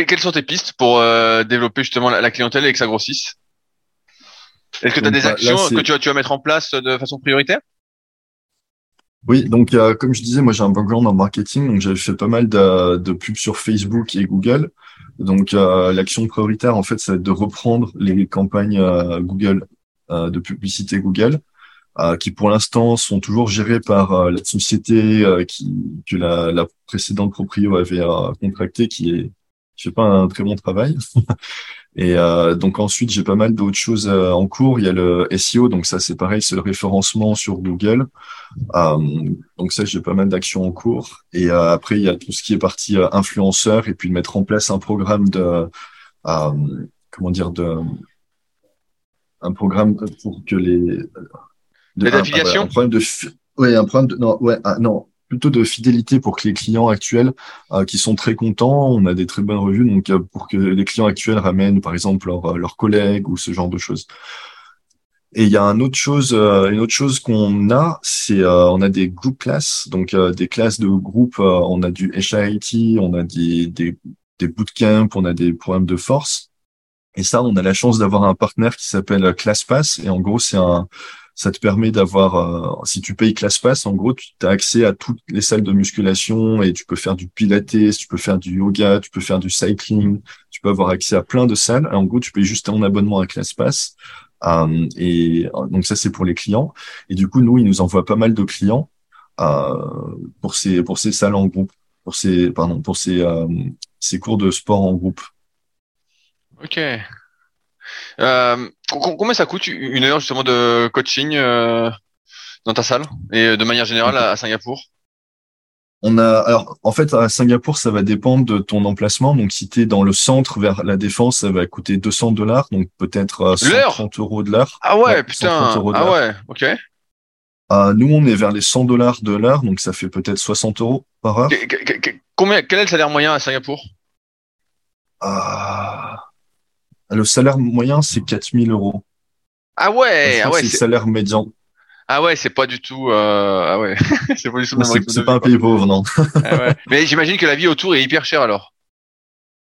Quelles sont tes pistes pour euh, développer justement la, clientèle et que ça grossisse Est-ce que tu as des bah, actions que tu vas, tu vas mettre en place de façon prioritaire? Oui, donc euh, comme je disais, moi j'ai un background en marketing, donc j'avais fait pas mal de, de, pubs sur Facebook et Google. Donc euh, l'action prioritaire, en fait, c'est de reprendre les campagnes Google de publicité Google euh, qui pour l'instant sont toujours gérés par euh, la société euh, qui, que la, la, précédente proprio avait contracté, qui est qui fait pas un très bon travail. Et donc ensuite j'ai pas mal d'autres choses en cours. Il y a le SEO, donc ça c'est pareil, c'est le référencement sur Google. donc ça j'ai pas mal d'actions en cours. Et après il y a tout ce qui est partie influenceur et puis de mettre en place un programme de comment dire de un programme pour que les de, d'affiliation un, problème de ouais un problème de non ouais ah, non plutôt de fidélité pour que les clients actuels euh, qui sont très contents, on a des très bonnes revues, donc euh, pour que les clients actuels ramènent par exemple leurs euh, collègues ou ce genre de choses. Et il y a une autre chose, une autre chose qu'on a, c'est on a des group classes, donc des classes de groupe. on a du HIT, on a des, des des bootcamps, on a des programmes de force. Et ça, on a la chance d'avoir un partenaire qui s'appelle ClassPass. Et en gros, c'est un ça te permet d'avoir, euh, si tu payes ClassPass, en gros, tu as accès à toutes les salles de musculation et tu peux faire du pilates, tu peux faire du yoga, tu peux faire du cycling, tu peux avoir accès à plein de salles. en gros, tu payes juste un abonnement à ClassPass. Euh, et donc ça, c'est pour les clients. Et du coup, nous, ils nous envoient pas mal de clients euh, pour ces pour ces salles en groupe, pour ces pardon, pour ces euh, ces cours de sport en groupe. Ok. Euh, combien ça coûte une heure justement de coaching euh, dans ta salle et de manière générale à, Singapour? On a alors en fait à Singapour ça va dépendre de ton emplacement donc si tu es dans le centre vers la défense ça va coûter 200 dollars donc peut-être 130 euh, euros de l'heure. Ah ouais, putain. Ah ouais, OK. Euh, nous on est vers les 100 dollars de l'heure donc ça fait peut-être 60 euros par heure. Combien quel est le salaire moyen à Singapour? Ah le salaire moyen, c'est 4000 euros. Ah ouais, ah ouais. C'est le salaire médian. Ah ouais, c'est pas du tout. Euh... Ah ouais, c'est pas du tout. C'est pas un pays pauvre, non. ah ouais. Mais j'imagine que la vie autour est hyper chère alors.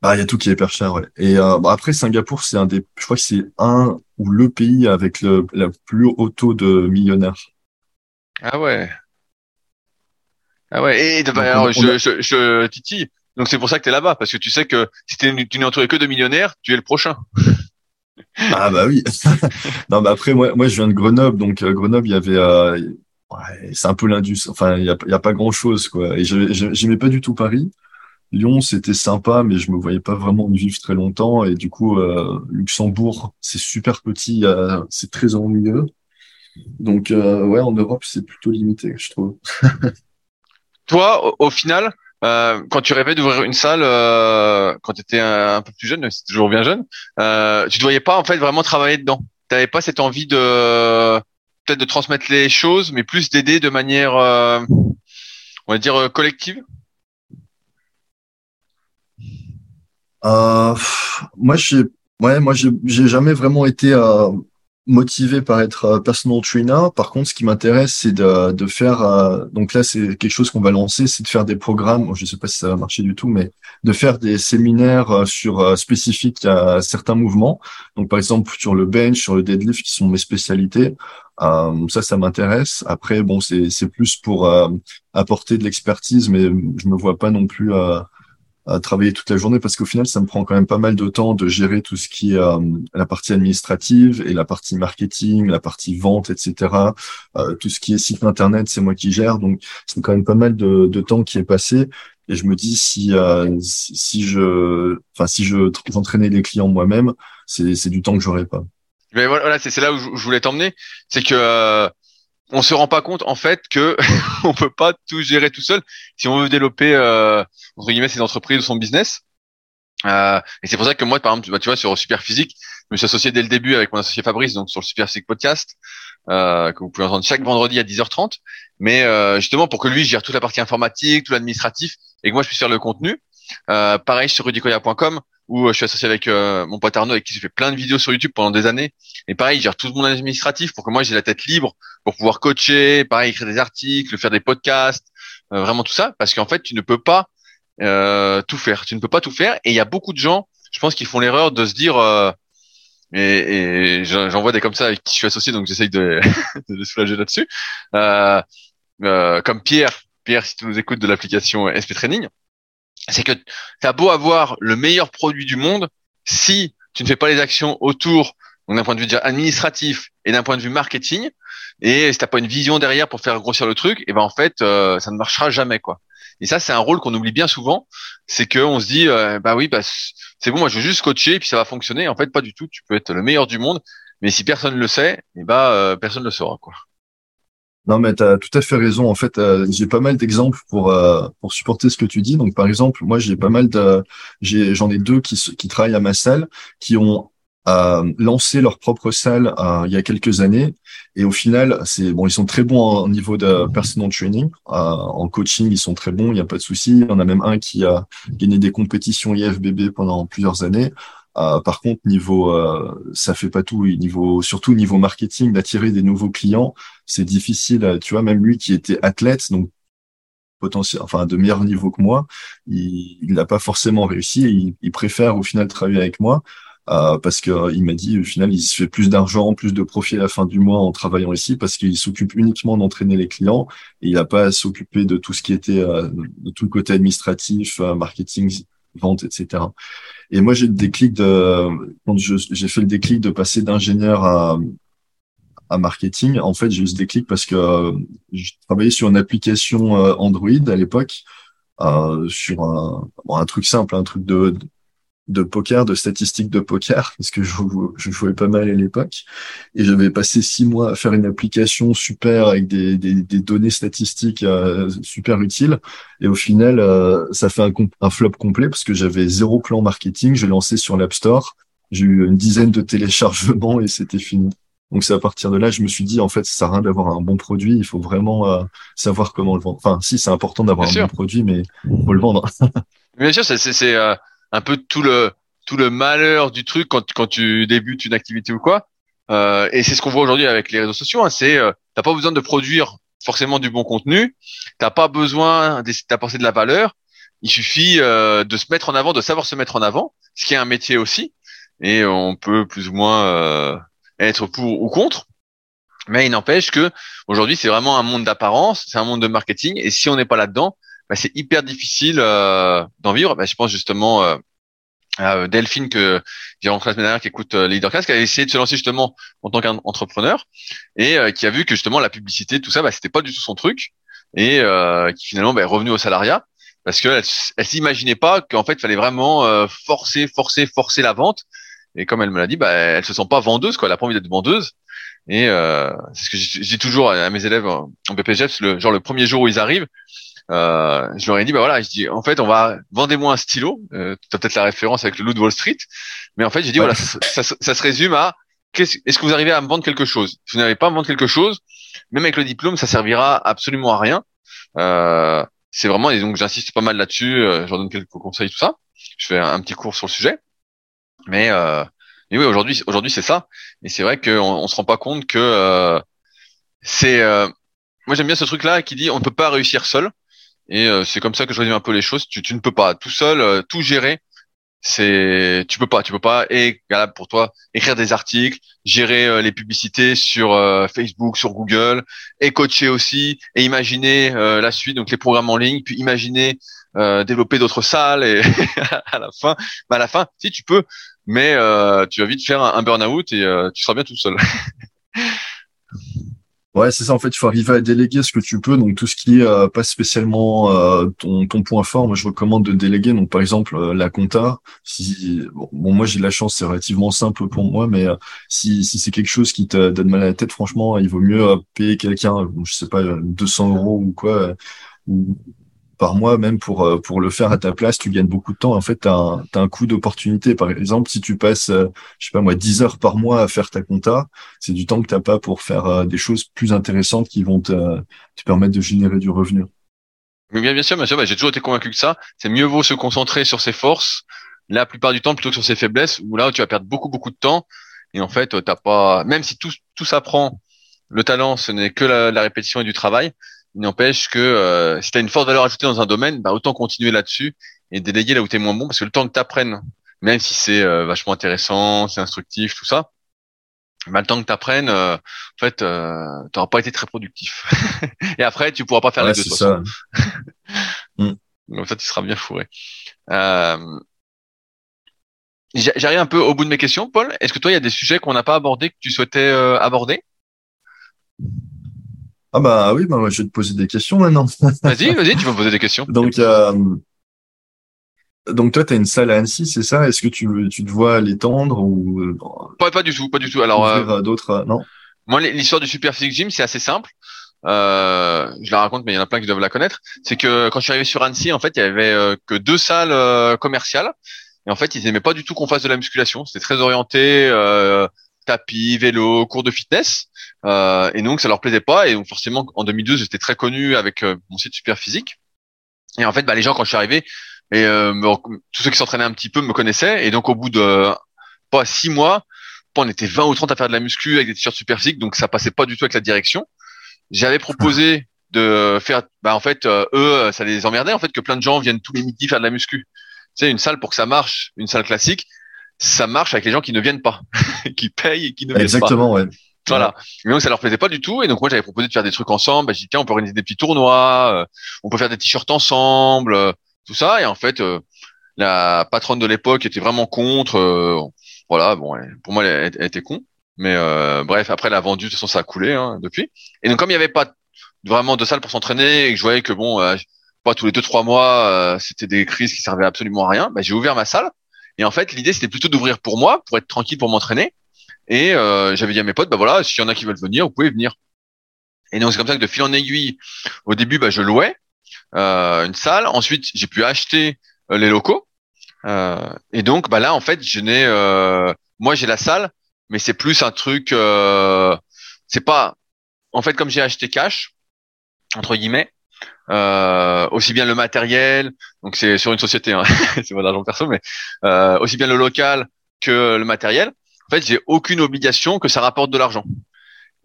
Bah, il y a tout qui est hyper cher, ouais. Et euh, bah, après, Singapour, c'est un des, je crois que c'est un ou le pays avec le la plus haut taux de millionnaires. Ah ouais. Ah ouais. Et bah, alors, je, je, je, Titi, donc c'est pour ça que tu es là-bas, parce que tu sais que si tu n'es entouré que de millionnaires, tu es le prochain. ah bah oui. non, mais après moi, moi je viens de Grenoble, donc euh, Grenoble il y avait, euh, ouais, c'est un peu l'indus. Enfin il y a, pas grand chose quoi. Et j'aimais pas du tout Paris. Lyon c'était sympa, mais je me voyais pas vraiment y vivre très longtemps. Et du coup euh, Luxembourg c'est super petit, c'est très ennuyeux. Donc ouais en Europe c'est plutôt limité je trouve. Toi au final euh, quand tu rêvais d'ouvrir une salle euh, quand tu étais un, peu plus jeune, c'est toujours bien jeune, euh, tu ne voyais pas en fait vraiment travailler dedans. Tu n'avais pas cette envie de peut-être de transmettre les choses, mais plus d'aider de manière, on va dire, collective. moi, j'ai, ouais, moi, j'ai jamais vraiment été motivé par être euh, personal trainer. Par contre, ce qui m'intéresse, c'est de, de faire. Euh, donc là, c'est quelque chose qu'on va lancer, c'est de faire des programmes. Je ne sais pas si ça va marcher du tout, mais de faire des séminaires euh, sur spécifiques à certains mouvements. Donc par exemple sur le bench, sur le deadlift, qui sont mes spécialités. Euh, ça, ça m'intéresse. Après, bon, c'est c'est plus pour apporter de l'expertise, mais je me vois pas non plus à travailler toute la journée parce qu'au final, ça me prend quand même pas mal de temps de gérer tout ce qui est euh, la partie administrative et la partie marketing, la partie vente, etc. Euh, tout ce qui est site internet, c'est moi qui gère, donc c'est quand même pas mal de, de, temps qui est passé. Et je me dis si euh, si, je enfin si je j'entraînais les clients moi-même, c'est c'est du temps que j'aurais pas. Mais voilà, c'est là où je voulais t'emmener, c'est que on se rend pas compte en fait que on peut pas tout gérer tout seul si on veut développer euh, entre guillemets ses entreprises ou son business. Euh, et c'est pour ça que moi, par exemple, bah, tu vois, sur Super Physique, je me suis associé dès le début avec mon associé Fabrice, donc sur le Super Physique Podcast, euh, que vous pouvez entendre chaque vendredi à 10h30. Mais euh, justement, pour que lui gère toute la partie informatique, tout l'administratif, et que moi je puisse faire le contenu. Euh, pareil sur rudicoya.com, où je suis associé avec mon pote Arnaud, avec qui j'ai fait plein de vidéos sur YouTube pendant des années. Et pareil, il gère tout mon administratif pour que moi j'ai la tête libre pour pouvoir coacher, pareil, écrire des articles, faire des podcasts, vraiment tout ça, parce qu'en fait, tu ne peux pas euh, tout faire. Tu ne peux pas tout faire. Et il y a beaucoup de gens, je pense, qui font l'erreur de se dire, euh, et, et j'en vois des comme ça avec qui je suis associé, donc j'essaye de, de les soulager là-dessus. Euh, euh, comme Pierre, Pierre, si tu nous écoutes de l'application SP Training, c'est que tu as beau avoir le meilleur produit du monde, si tu ne fais pas les actions autour, d'un point de vue administratif et d'un point de vue marketing, et si t'as pas une vision derrière pour faire grossir le truc, et ben en fait, euh, ça ne marchera jamais quoi. Et ça, c'est un rôle qu'on oublie bien souvent. C'est qu'on se dit, euh, bah oui, bah c'est bon, moi je veux juste coacher et puis ça va fonctionner. En fait, pas du tout. Tu peux être le meilleur du monde, mais si personne le sait, et eh bah euh, personne le saura quoi. Non, mais tu as tout à fait raison. En fait, euh, j'ai pas mal d'exemples pour euh, pour supporter ce que tu dis. Donc, par exemple, moi, j'ai pas mal de, j'en ai deux qui qui travaillent à ma salle, qui ont euh, lancé leur propre salle il y a quelques années et au final, c'est bon, ils sont très bons en, niveau de personal training, euh, en coaching, ils sont très bons, il n'y a pas de souci. Il y en a même un qui a gagné des compétitions IFBB pendant plusieurs années. Euh, par contre, niveau, euh, ça fait pas tout. Niveau, surtout niveau marketing, d'attirer des nouveaux clients, c'est difficile. Tu vois, même lui qui était athlète, donc potentiel, enfin de meilleur niveau que moi, il n'a pas forcément réussi. il, il préfère au final travailler avec moi euh, parce que euh, il m'a dit au final il se fait plus d'argent, plus de profit à la fin du mois en travaillant ici parce qu'il s'occupe uniquement d'entraîner les clients et il n'a pas à s'occuper de tout ce qui était euh, de tout le côté administratif, marketing, vente, etc. Et moi j'ai le déclic de quand j'ai fait le déclic de passer d'ingénieur à à marketing. En fait, j'ai eu ce déclic parce que je travaillais sur une application Android à l'époque, euh, sur un, bon, un truc simple, un truc de poker, de statistiques de poker, parce que je, je jouais pas mal à l'époque, et j'avais passé six mois à faire une application super avec des, des, des données statistiques euh, super utiles, et au final, euh, ça fait un, un, flop complet parce que j'avais zéro plan marketing, j'ai lancé sur l'App Store, j'ai eu une dizaine de téléchargements et c'était fini. Donc c'est à partir de là, je me suis dit en fait, ça sert à rien d'avoir un bon produit, il faut vraiment euh, savoir comment le vendre. Enfin, si c'est important d'avoir un bon produit, mais faut le vendre. Bien sûr, c'est un peu tout le tout le malheur du truc quand quand tu débutes une activité ou quoi. Euh, et c'est ce qu'on voit aujourd'hui avec les réseaux sociaux. Hein, c'est euh, t'as pas besoin de produire forcément du bon contenu, t'as pas besoin d'apporter de la valeur. Il suffit euh, de se mettre en avant, de savoir se mettre en avant, ce qui est un métier aussi. Et on peut plus ou moins euh, être pour ou contre. Mais il n'empêche que aujourd'hui c'est vraiment un monde d'apparence, c'est un monde de marketing. Et si on n'est pas là-dedans, bah, c'est hyper difficile euh, d'en vivre. Bah, je pense justement euh, à Delphine que j'ai rencontré la semaine dernière qui écoute euh, Leadercast, qui a essayé de se lancer justement en tant qu'entrepreneur et euh, qui a vu que justement la publicité, tout ça, bah, c'était pas du tout son truc et qui finalement bah, est revenue au salariat parce qu'elle elle, s'imaginait pas qu'en fait il fallait vraiment forcer, forcer, forcer la vente. Et comme elle me l'a dit, bah, elle se sent pas vendeuse, quoi. Elle a pas envie d'être vendeuse. Et euh, c'est ce que je dis toujours à mes élèves en BPGF, le genre le premier jour où ils arrivent, euh, je leur ai dit bah voilà je dis en fait on va vendez-moi un stylo euh, tu as peut-être la référence avec le loup de Wall Street mais en fait j'ai dit voilà ça, ça, ça, se résume à est-ce que vous arrivez à me vendre quelque chose? Si vous n'arrivez pas à me vendre quelque chose même avec le diplôme ça servira absolument à rien. Euh, c'est vraiment et donc j'insiste pas mal là-dessus euh, je leur donne quelques conseils tout ça. Je fais un, petit cours sur le sujet. Mais euh, mais oui aujourd'hui aujourd'hui c'est ça. Et c'est vrai qu'on on se rend pas compte que euh, c'est euh, moi j'aime bien ce truc là qui dit on ne peut pas réussir seul et euh, c'est comme ça que je résume un peu les choses. Tu, tu ne peux pas tout seul euh, tout gérer. C'est tu peux pas, tu peux pas et pour toi écrire des articles, gérer euh, les publicités sur Facebook, sur Google, et coacher aussi, et imaginer la suite, donc les programmes en ligne, puis imaginer euh, développer d'autres salles et à la fin, bah à la fin, si tu peux, mais euh, tu vas vite faire un, burn-out et euh, tu seras bien tout seul. Ouais, c'est ça. En fait, il faut arriver à déléguer ce que tu peux. Donc, tout ce qui est euh, pas spécialement euh, ton, ton point fort, moi, je recommande de déléguer. Donc, par exemple, euh, la compta. Si bon, moi, j'ai de la chance, c'est relativement simple pour moi, mais si, si c'est quelque chose qui te donne mal à la tête, franchement, il vaut mieux payer quelqu'un, je sais pas, 200 euros ou quoi, par mois, même pour euh, pour le faire à ta place, tu gagnes beaucoup de temps. En fait, tu as, un, un coût d'opportunité. Par exemple, si tu passes, euh, je sais pas moi, 10 heures par mois à faire ta compta, c'est du temps que t'as pas pour faire euh, des choses plus intéressantes qui vont te, te permettre de générer du revenu. Mais bien, bien sûr, bien sûr, bah, j'ai toujours été convaincu que ça, c'est mieux vaut se concentrer sur ses forces la plupart du temps plutôt que sur ses faiblesses, où là tu vas perdre beaucoup beaucoup de temps. Et en fait, t'as pas, même si tout tout s'apprend, le talent, ce n'est que la répétition et du travail. Il n'empêche que euh, si tu as une forte valeur ajoutée dans un domaine, bah, autant continuer là-dessus et déléguer là où tu es moins bon, parce que le temps que tu apprennes, même si c'est euh, vachement intéressant, c'est instructif, tout ça, bah, le temps que tu apprennes, euh, en fait, euh, tu n'auras pas été très productif. et après, tu pourras pas faire les deux. Ça. mm. Donc ça, tu seras bien fourré. Euh, J'arrive un peu au bout de mes questions, Paul. Est-ce que toi, il y a des sujets qu'on n'a pas abordés que tu souhaitais aborder? Ah bah oui, bah je vais te poser des questions maintenant. Vas-y, vas-y, tu vas me poser des questions. Donc, euh, donc toi, tu as une salle à Annecy, c'est ça? Est-ce que tu, tu te vois l'étendre ou euh, pas, pas du tout, pas du tout. Alors, euh, d'autres, euh, non? Moi, l'histoire du Super Physique Gym, c'est assez simple. Euh, je la raconte, mais il y en a plein qui doivent la connaître. C'est que quand je suis arrivé sur Annecy, en fait, il y avait que deux salles commerciales. Et en fait, ils aimaient pas du tout qu'on fasse de la musculation. C'était très orienté tapis, vélo, cours de fitness. Euh, et donc ça leur plaisait pas. Et donc forcément, en 2012, j'étais très connu avec euh, mon site Super Physique. Et en fait, bah, les gens quand je suis arrivé, et euh, tous ceux qui s'entraînaient un petit peu me connaissaient. Et donc au bout de pas six mois, on était 20 ou 30 à faire de la muscu avec des t-shirts Super Physique, donc ça passait pas du tout avec la direction. J'avais proposé de faire, bah en fait, eux, ça les emmerdait en fait que plein de gens viennent tous les midis faire de la muscu. Tu une salle pour que ça marche, une salle classique, ça marche avec les gens qui ne viennent pas, qui payent et qui ne viennent pas. Exactement, ouais. Voilà. Mais donc ça leur plaisait pas du tout et donc moi j'avais proposé de faire des trucs ensemble. Bah, j'ai dit tiens on peut organiser des petits tournois, euh, on peut faire des t-shirts ensemble, euh, tout ça. Et en fait euh, la patronne de l'époque était vraiment contre. voilà bon pour moi elle, était con. Mais bref après elle a vendu de toute façon ça a coulé hein, depuis. Et donc comme il y avait pas vraiment de salle pour s'entraîner et que je voyais que bon pas tous les deux trois mois c'était des crises qui servaient absolument à rien, bah, j'ai ouvert ma salle. Et en fait l'idée c'était plutôt d'ouvrir pour moi pour être tranquille pour m'entraîner et euh, j'avais dit à mes potes, bah voilà, s'il y en a qui veulent venir, vous pouvez venir. Et donc c'est comme ça que de fil en aiguille, au début, bah, je louais euh, une salle. Ensuite, j'ai pu acheter euh, les locaux. Euh, et donc, bah là, en fait, je n'ai, euh, moi, j'ai la salle, mais c'est plus un truc. c'est pas, en fait, comme j'ai acheté cash entre guillemets. Aussi bien le matériel, donc c'est sur une société, hein, c'est mon argent perso, mais aussi bien le local que le matériel en fait, j'ai aucune obligation que ça rapporte de l'argent.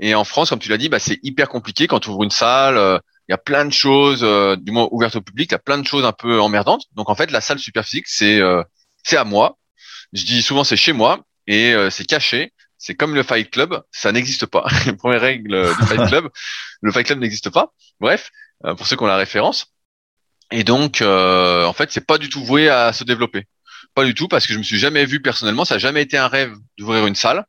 Et en France, comme tu l'as dit, bah, c'est hyper compliqué quand tu ouvres une salle. Euh, il y a plein de choses, euh, du moins ouvertes au public, il y a plein de choses un peu emmerdantes. Donc en fait, la salle Superphysique, c'est euh, c'est à moi. Je dis souvent c'est chez moi et c'est caché. C'est comme le Fight Club, ça n'existe pas. Première règle du Fight Club, le Fight Club n'existe pas. Bref, pour ceux qui ont la référence. Et donc, en fait, c'est pas du tout voué à se développer. Pas du tout, parce que je me suis jamais vu personnellement. Ça n'a jamais été un rêve d'ouvrir une salle.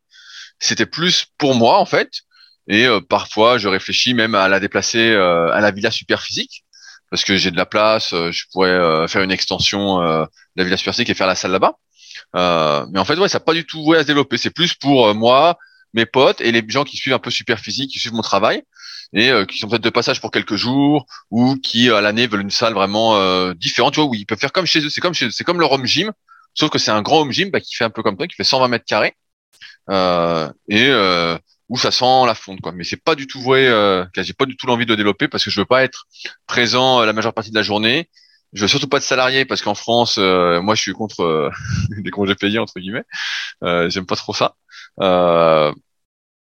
C'était plus pour moi en fait. Et euh, parfois, je réfléchis même à la déplacer euh, à la villa super physique parce que j'ai de la place. Euh, je pourrais faire une extension de la villa super physique et faire la salle là-bas. mais en fait, ouais, ça n'a pas du tout voué à se développer. C'est plus pour moi, mes potes et les gens qui suivent un peu super physique, qui suivent mon travail et qui sont peut-être de passage pour quelques jours ou qui à l'année veulent une salle vraiment différente, tu vois, où ils peuvent faire comme chez eux. C'est comme chez eux. C'est comme leur home gym, Sauf que c'est un grand home gym bah, qui fait un peu comme toi, qui fait 120 mètres carrés euh, et euh, où ça sent la fonte quoi. Mais c'est pas du tout voué, euh, j'ai pas du tout l'envie de développer parce que je veux pas être présent euh, la majeure partie de la journée. Je veux surtout pas de salarié parce qu'en France, euh, moi je suis contre euh, des congés payés entre guillemets. J'aime pas trop ça.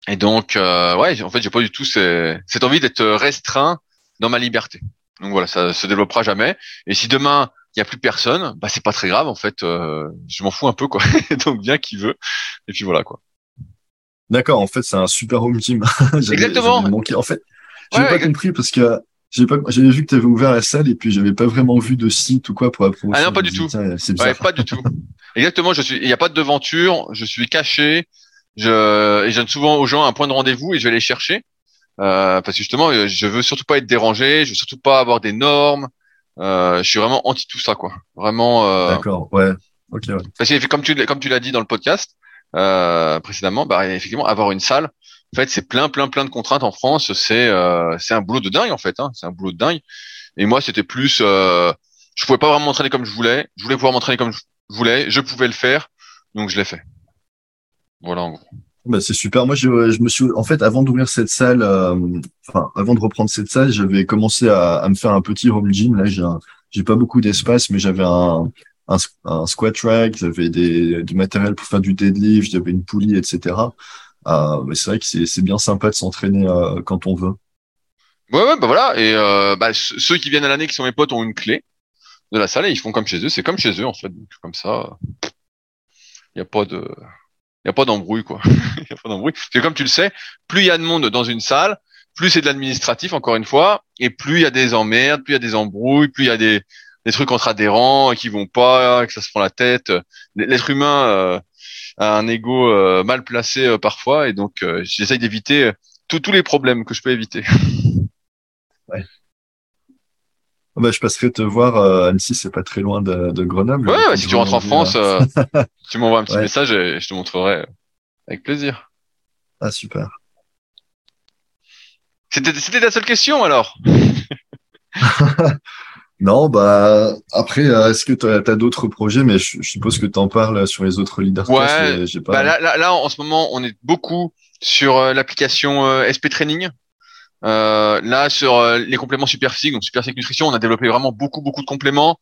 Et donc ouais, en fait j'ai pas du tout cette envie d'être restreint dans ma liberté. Donc voilà, ça se développera jamais. Et si demain il y a plus personne, bah c'est pas très grave en fait. Euh, je m'en fous un peu quoi. Donc bien qui veut. Et puis voilà quoi. D'accord. En fait, c'est un super home team. Exactement. En fait, j'ai pas compris parce que j'ai pas, j'avais vu que tu avais ouvert la salle et puis j'avais pas vraiment vu de site ou quoi pour la Ah non, pas du tout. Ouais, pas du tout. Exactement, je suis, il n'y a pas de devanture, je suis caché, je, et je donne souvent aux gens un point de rendez-vous et je vais les chercher. Euh, parce que justement, je veux surtout pas être dérangé, je veux surtout pas avoir des normes. Euh, je suis vraiment anti tout ça, quoi. Vraiment. Euh... D'accord, ouais. Ok. Ouais. Parce que comme tu comme tu l'as dit dans le podcast euh, précédemment, bah effectivement, avoir une salle, en fait, c'est plein, plein, plein de contraintes en France. C'est euh, c'est un boulot de dingue en fait. Hein. C'est un boulot de dingue. Et moi, c'était plus, euh, je pouvais pas vraiment m'entraîner comme je voulais. Je voulais pouvoir m'entraîner comme je voulais. Je pouvais le faire, donc je l'ai fait. Voilà en gros. Bah, c'est super. Moi, je, je, me suis, en fait, avant d'ouvrir cette salle, euh, enfin, avant de reprendre cette salle, j'avais commencé à, à, me faire un petit home gym. Là, j'ai, j'ai pas beaucoup d'espace, mais j'avais un, un, un, squat rack, j'avais des, du matériel pour faire du deadlift, j'avais une poulie, etc. Euh, mais c'est vrai que c'est, c'est bien sympa de s'entraîner euh, quand on veut. Ouais, ouais, bah voilà. Et euh, bah, ceux qui viennent à l'année, qui sont mes potes, ont une clé de la salle et ils font comme chez eux. C'est comme chez eux en fait. Donc, comme ça, il n'y a pas de il n'y a pas d'embrouille, quoi. Il a pas d'embrouille. Parce comme tu le sais, plus il y a de monde dans une salle, plus c'est de l'administratif, encore une fois, et plus il y a des emmerdes, plus il y a des embrouilles, plus il y a des, des trucs entre adhérents qui vont pas, que ça se prend la tête. L'être humain euh, a un ego euh, mal placé euh, parfois, et donc euh, j'essaye d'éviter tous les problèmes que je peux éviter. Ouais. Bah, je passerai te voir. Euh, Annecy, c'est pas très loin de, de Grenoble. Ouais, ouais si tu rentres en France, euh, tu m'envoies un petit ouais. message et je te montrerai avec plaisir. Ah, super. C'était, c'était ta seule question alors? Non, bah après, euh, est-ce que tu as, d'autres projets? Mais je, je suppose que tu en parles sur les autres leaders. Ouais. J'ai pas... Bah là, là, là, en ce moment, on est beaucoup sur euh, l'application euh, SP Training. Euh, là, sur euh, les compléments super physiques, donc super nutrition, on a développé vraiment beaucoup, beaucoup de compléments.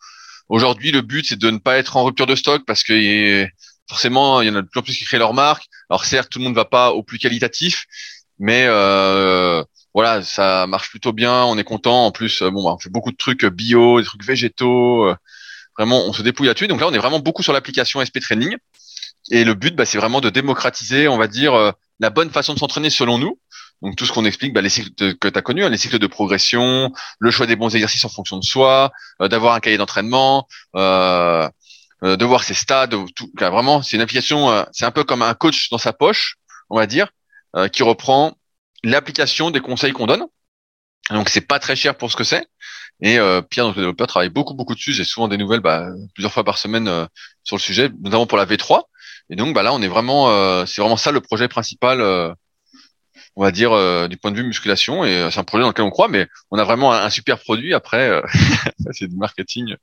Aujourd'hui, le but, c'est de ne pas être en rupture de stock parce que forcément, il y en a de plus en plus qui créent leur marque. Alors certes, tout le monde ne va pas au plus qualitatif, mais euh, voilà, ça marche plutôt bien. On est content. En plus, bon, bah, on fait beaucoup de trucs bio, des trucs végétaux. vraiment, on se dépouille là-dessus. Donc là, on est vraiment beaucoup sur l'application SP Training. Et le but, bah, c'est vraiment de démocratiser, on va dire, la bonne façon de s'entraîner selon nous. Donc tout ce qu'on explique, bah, les cycles que tu as connus, hein, les cycles de progression, le choix des bons exercices en fonction de soi, euh, d'avoir un cahier d'entraînement, euh, euh, de voir ses stades, tout, vraiment c'est une application, euh, c'est un peu comme un coach dans sa poche, on va dire, euh, qui reprend l'application des conseils qu'on donne. Donc c'est pas très cher pour ce que c'est. Et Pierre, notre développeur, travaille beaucoup beaucoup dessus. J'ai souvent des nouvelles, bah, plusieurs fois par semaine sur le sujet, notamment pour la V3. Et donc bah là, on est vraiment, c'est vraiment ça le projet principal on va dire euh, du point de vue musculation et euh, c'est un projet dans lequel on croit mais on a vraiment un, un super produit. Après euh, c'est du marketing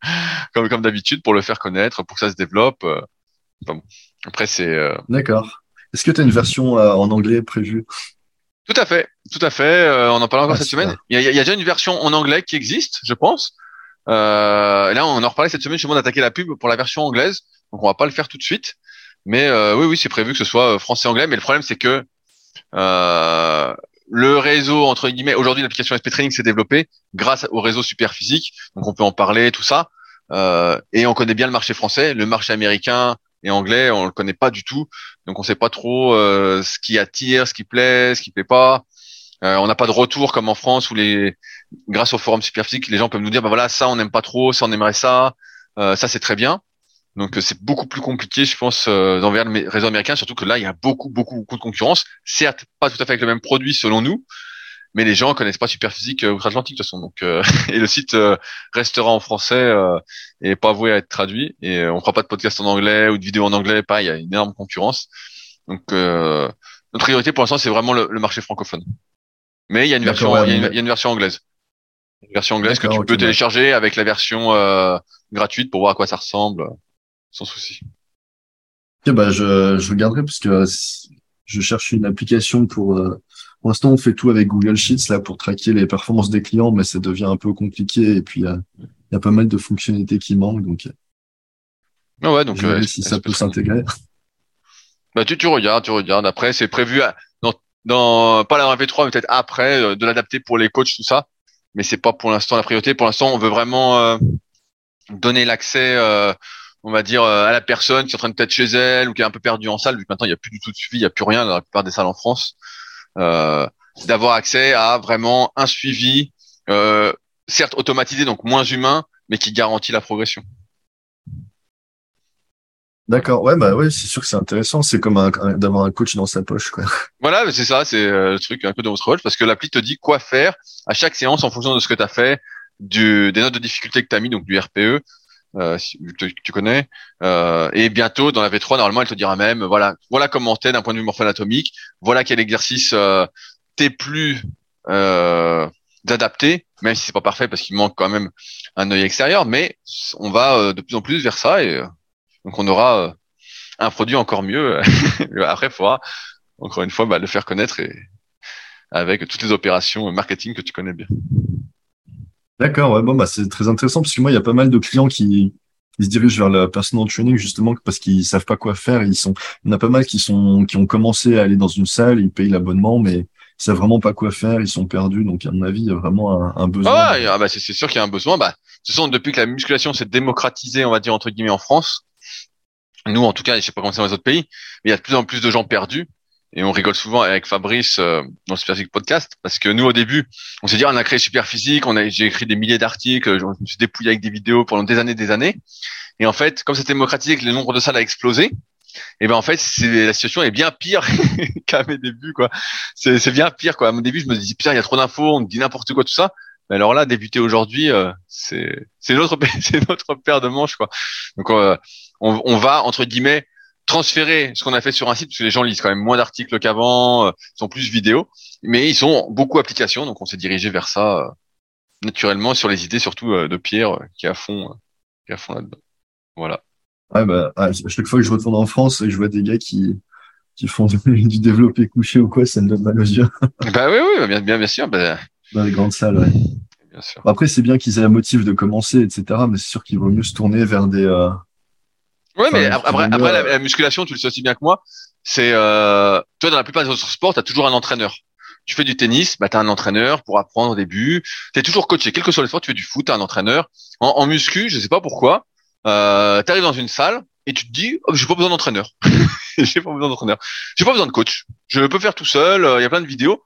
comme comme d'habitude pour le faire connaître pour que ça se développe bon. après c'est d'accord. Est-ce que tu as une version en anglais prévue? Tout à fait. Tout à fait. On en parle encore ah, cette semaine. Il y, a, il y, a, déjà une version en anglais qui existe je pense. Euh, et là on en reparlait cette semaine justement d'attaquer la pub pour la version anglaise. Donc on va pas le faire tout de suite. Mais oui oui c'est prévu que ce soit français anglais mais le problème c'est que euh, le réseau entre guillemets aujourd'hui l'application SP Training s'est développée grâce au réseau super physique. Donc on peut en parler tout ça. Euh, et on connaît bien le marché français. Le marché américain et anglais on le connaît pas du tout. Donc on sait pas trop euh, ce qui attire ce qui plaît ce qui plaît pas. On n'a pas de retour comme en France où les grâce au forum super physique les gens peuvent nous dire bah voilà ça on n'aime pas trop ça on aimerait ça. Ça c'est très bien donc euh, c'est beaucoup plus compliqué, je pense, euh, d'envers le réseau américain, surtout que là, il y a beaucoup, beaucoup, beaucoup de concurrence. Certes, pas tout à fait avec le même produit selon nous, mais les gens connaissent pas Superphysique euh, outre-Atlantique de toute façon. Donc, euh, et le site restera en français et pas voué à être traduit. Et on fera pas de podcast en anglais ou de vidéos en anglais. Pas, il y a une énorme concurrence. Donc, notre priorité pour l'instant, c'est vraiment le, le, marché francophone. Mais il y a une version, il, y a une, il y a une version anglaise. Une version anglaise que tu peux télécharger avec la version gratuite pour voir à quoi ça ressemble sans souci. Ok, bah je, je regarderai parce que je cherche une application pour. Euh, pour l'instant, on fait tout avec Google Sheets là pour traquer les performances des clients, mais ça devient un peu compliqué et puis il y a pas mal de fonctionnalités qui manquent, donc. Ah ouais, donc euh, si ça peut s'intégrer. Bah tu, tu regardes, tu regardes. Après, c'est prévu dans, dans pas la V3, mais peut-être après euh, de l'adapter pour les coachs tout ça. Mais c'est pas pour l'instant la priorité. Pour l'instant, on veut vraiment euh, donner l'accès euh, on va dire, euh, à la personne qui est en train de peut-être chez elle ou qui est un peu perdue en salle, vu que maintenant il n'y a plus du tout de suivi, il n'y a plus rien dans la plupart des salles en France, euh, d'avoir accès à vraiment un suivi euh, certes automatisé, donc moins humain, mais qui garantit la progression. D'accord, ouais, bah ouais, c'est sûr que c'est intéressant. C'est comme un, d'avoir un coach dans sa poche, quoi. Voilà, c'est ça, c'est euh, le truc un peu de votre rôle, parce que l'appli te dit quoi faire à chaque séance en fonction de ce que tu as fait, du, des notes de difficulté que tu as mis, donc du RPE, euh, tu, tu, connais. Euh, et bientôt, dans la V3, normalement, elle te dira même, voilà, voilà comment t'es d'un point de vue morpho-anatomique, voilà quel exercice euh, t'es plus euh, d'adapter, même si c'est pas parfait parce qu'il manque quand même un œil extérieur, mais on va euh, de plus en plus vers ça et donc on aura euh, un produit encore mieux. Après, il faudra encore une fois bah, le faire connaître et avec toutes les opérations marketing que tu connais bien. D'accord, ouais, bon, bah, c'est très intéressant parce que moi, il y a pas mal de clients qui, se dirigent vers la personal training justement parce qu'ils savent pas quoi faire. Ils sont, il y en a pas mal qui sont, qui ont commencé à aller dans une salle, ils payent l'abonnement, mais ils savent vraiment pas quoi faire, ils sont perdus. Donc, à mon avis, il y a vraiment un, un besoin. Ah, ouais, ah bah, c'est sûr qu'il y a un besoin. Bah, ce sont depuis que la musculation s'est démocratisée, on va dire entre guillemets en France, nous, en tout cas, je sais pas comment c'est dans les autres pays, mais il y a de plus en plus de gens perdus. Et on rigole souvent avec Fabrice euh, dans le Superphysique Podcast parce que nous au début, on s'est dit on a créé Superphysique, on a j'ai écrit des milliers d'articles, je me suis dépouillé avec des vidéos pendant des années, des années. Et en fait, comme c'était démocratisé, que le nombre de salles a explosé, et ben en fait, la situation est bien pire qu'à mes débuts quoi. C'est bien pire quoi. À mon début, je me dis putain, il y a trop d'infos, on dit n'importe quoi tout ça. Mais alors là, débuter aujourd'hui, euh, c'est c'est notre c'est notre paire de manches quoi. Donc euh, on, va entre guillemets transférer ce qu'on a fait sur un site parce que les gens lisent quand même moins d'articles qu'avant, euh, sont plus vidéos, mais ils sont beaucoup applications, donc on s'est dirigé vers ça euh, naturellement sur les idées surtout euh, de Pierre qui est à fond, qui est à fond là-dedans. Voilà. Ouais, bah, chaque fois que je retourne en France et que je vois des gars qui qui font du, développé couché ou quoi, ça me donne mal aux yeux. bah oui, oui, bien, bien, bien sûr. Bah... Dans les grandes salles, ouais. Bien sûr. Après, c'est bien qu'ils aient la motif de commencer, etc. Mais c'est sûr qu'il vaut mieux se tourner vers des, Ouais, mais après, après la, musculation, tu le sais aussi bien que moi, c'est euh, toi dans la plupart des autres sports, tu as toujours un entraîneur. Tu fais du tennis, bah tu as un entraîneur pour apprendre au début. Tu es toujours coaché, quel que soit le sport, tu fais du foot, tu un entraîneur. En, en, muscu, je sais pas pourquoi, euh, tu arrives dans une salle et tu te dis, oh, j'ai pas besoin d'entraîneur. j'ai pas besoin d'entraîneur. J'ai pas besoin de coach. Je peux faire tout seul, euh, il y a plein de vidéos.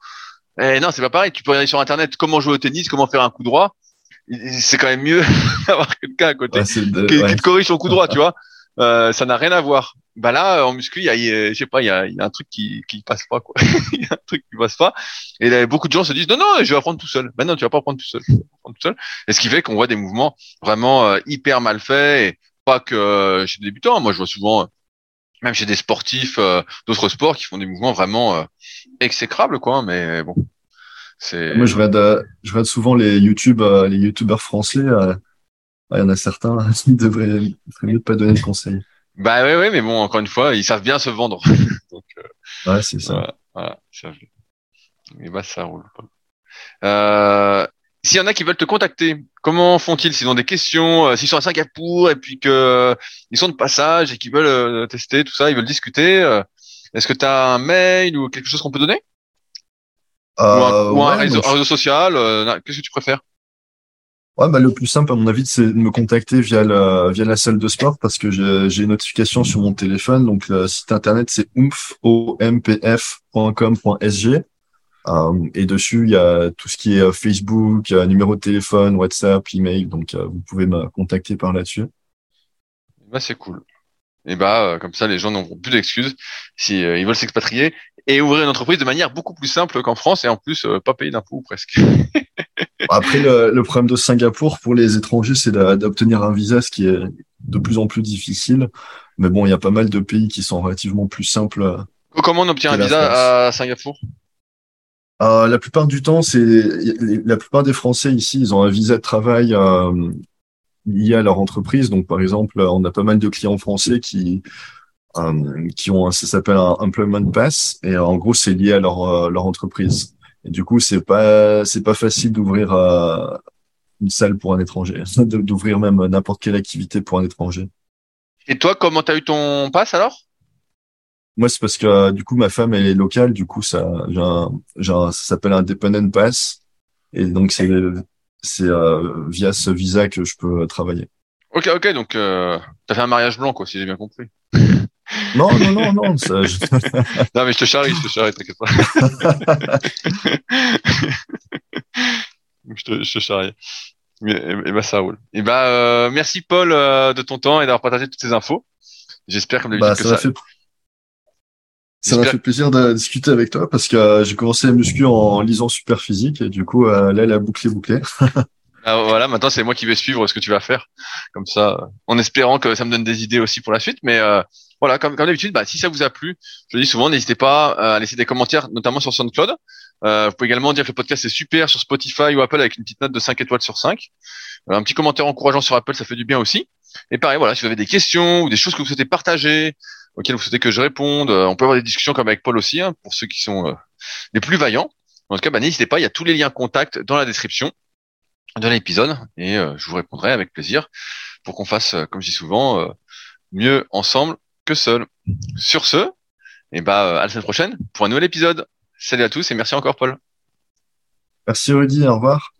Et non, c'est pas pareil. Tu peux regarder sur internet comment jouer au tennis, comment faire un coup droit. C'est quand même mieux d'avoir quelqu'un à côté qui, qui, te corrige son coup droit, tu vois. Euh, ça n'a rien à voir. Bah là, en muscu, il y a, je sais pas, il y a, y a, un truc qui qui passe pas quoi. Il y a un truc qui passe pas. Et beaucoup de gens se disent non non, je vais apprendre tout seul. Ben non, tu vas pas apprendre tout seul. Apprendre tout seul. Et ce qui fait qu'on voit des mouvements vraiment euh, hyper mal faits et pas que euh, chez des débutants. Moi, je vois souvent, même chez des sportifs d'autres sports, qui font des mouvements vraiment exécrables quoi. Mais bon, c'est. Moi, je regarde, je regarde souvent les YouTube, les YouTubeurs français il y en a certains qui devraient, mieux pas donner de conseils. Bah ouais, ouais, mais bon, encore une fois, ils savent bien se vendre. Donc, euh, ouais, c'est ça. Voilà, voilà Et bah, ça roule. Euh, S'il y en a qui veulent te contacter, comment font-ils S'ils ont des questions, euh, s'ils sont à Singapour et puis que ils sont de passage et qu'ils veulent euh, tester tout ça, ils veulent discuter, est-ce que tu as un mail ou quelque chose qu'on peut donner? Ou un, réseau, un, réseau, social Qu'est-ce que tu préfères? Bah, le plus simple, à mon avis, c'est de me contacter via la, via la salle de sport parce que j'ai une notification sur mon téléphone. Donc, le site internet, c'est oomph.com.sg. Euh, et dessus, il y a tout ce qui est euh, Facebook, numéro de téléphone, WhatsApp, email. Donc, euh, vous pouvez me contacter par là-dessus. Bah, c'est cool. Et bah, comme ça, les gens n'auront plus d'excuses si ils veulent s'expatrier et ouvrir une entreprise de manière beaucoup plus simple qu'en France et en plus pas payer d'impôts presque. Après, le, le, problème de Singapour pour les étrangers, c'est d'obtenir un visa, ce qui est de plus en plus difficile. Mais bon, il y a pas mal de pays qui sont relativement plus simples. Euh, Comment on obtient un visa à Singapour? Euh, La plupart du temps, c'est la plupart des Français ici, ils ont un visa de travail euh, lié à leur entreprise. Donc, par exemple, on a pas mal de clients français qui euh, qui ont, ça s'appelle un employment pass, et en gros, c'est lié à leur euh, leur entreprise. Et du coup, c'est pas c'est pas facile d'ouvrir euh, une salle pour un étranger, d'ouvrir même n'importe quelle activité pour un étranger. Et toi, comment t'as eu ton pass alors? Moi, c'est parce que du coup, ma femme elle est locale, du coup, ça, j'ai ça s'appelle un dependent pass, et donc c'est c'est euh, via ce visa que je peux travailler. Ok, ok, donc euh, t'as fait un mariage blanc, quoi, si j'ai bien compris. Non, non, non, non. Ça, je... non, mais je te charrie, je te charrie, t'inquiète pas. je te, je te charrie. Et, et, bah ça roule. Et bah euh, merci Paul euh, de ton temps et d'avoir partagé toutes ces infos. J'espère comme d'habitude bah, que ça. Fait... Ça m'a fait plaisir de discuter avec toi parce que euh, j'ai commencé la muscu en lisant Super Physique et du coup euh, là la boucle est bouclée. ah, voilà, maintenant c'est moi qui vais suivre ce que tu vas faire, comme ça, en espérant que ça me donne des idées aussi pour la suite. Mais euh, voilà, comme, comme d'habitude, bah, si ça vous a plu, je le dis souvent, n'hésitez pas à laisser des commentaires, notamment sur SoundCloud. Euh, vous pouvez également dire que le podcast est super sur Spotify ou Apple avec une petite note de 5 étoiles sur 5. Euh, un petit commentaire encourageant sur Apple, ça fait du bien aussi. Et pareil, voilà, si vous avez des questions ou des choses que vous souhaitez partager, auxquelles vous souhaitez que je réponde, euh, on peut avoir des discussions comme avec Paul aussi, hein, pour ceux qui sont euh, les plus vaillants. En tout cas, bah, n'hésitez pas, il y a tous les liens contact dans la description de l'épisode et euh, je vous répondrai avec plaisir pour qu'on fasse, comme je dis souvent, mieux ensemble que seul. Sur ce, et bah, à la semaine prochaine pour un nouvel épisode. Salut à tous et merci encore Paul. Merci Rudy, au revoir.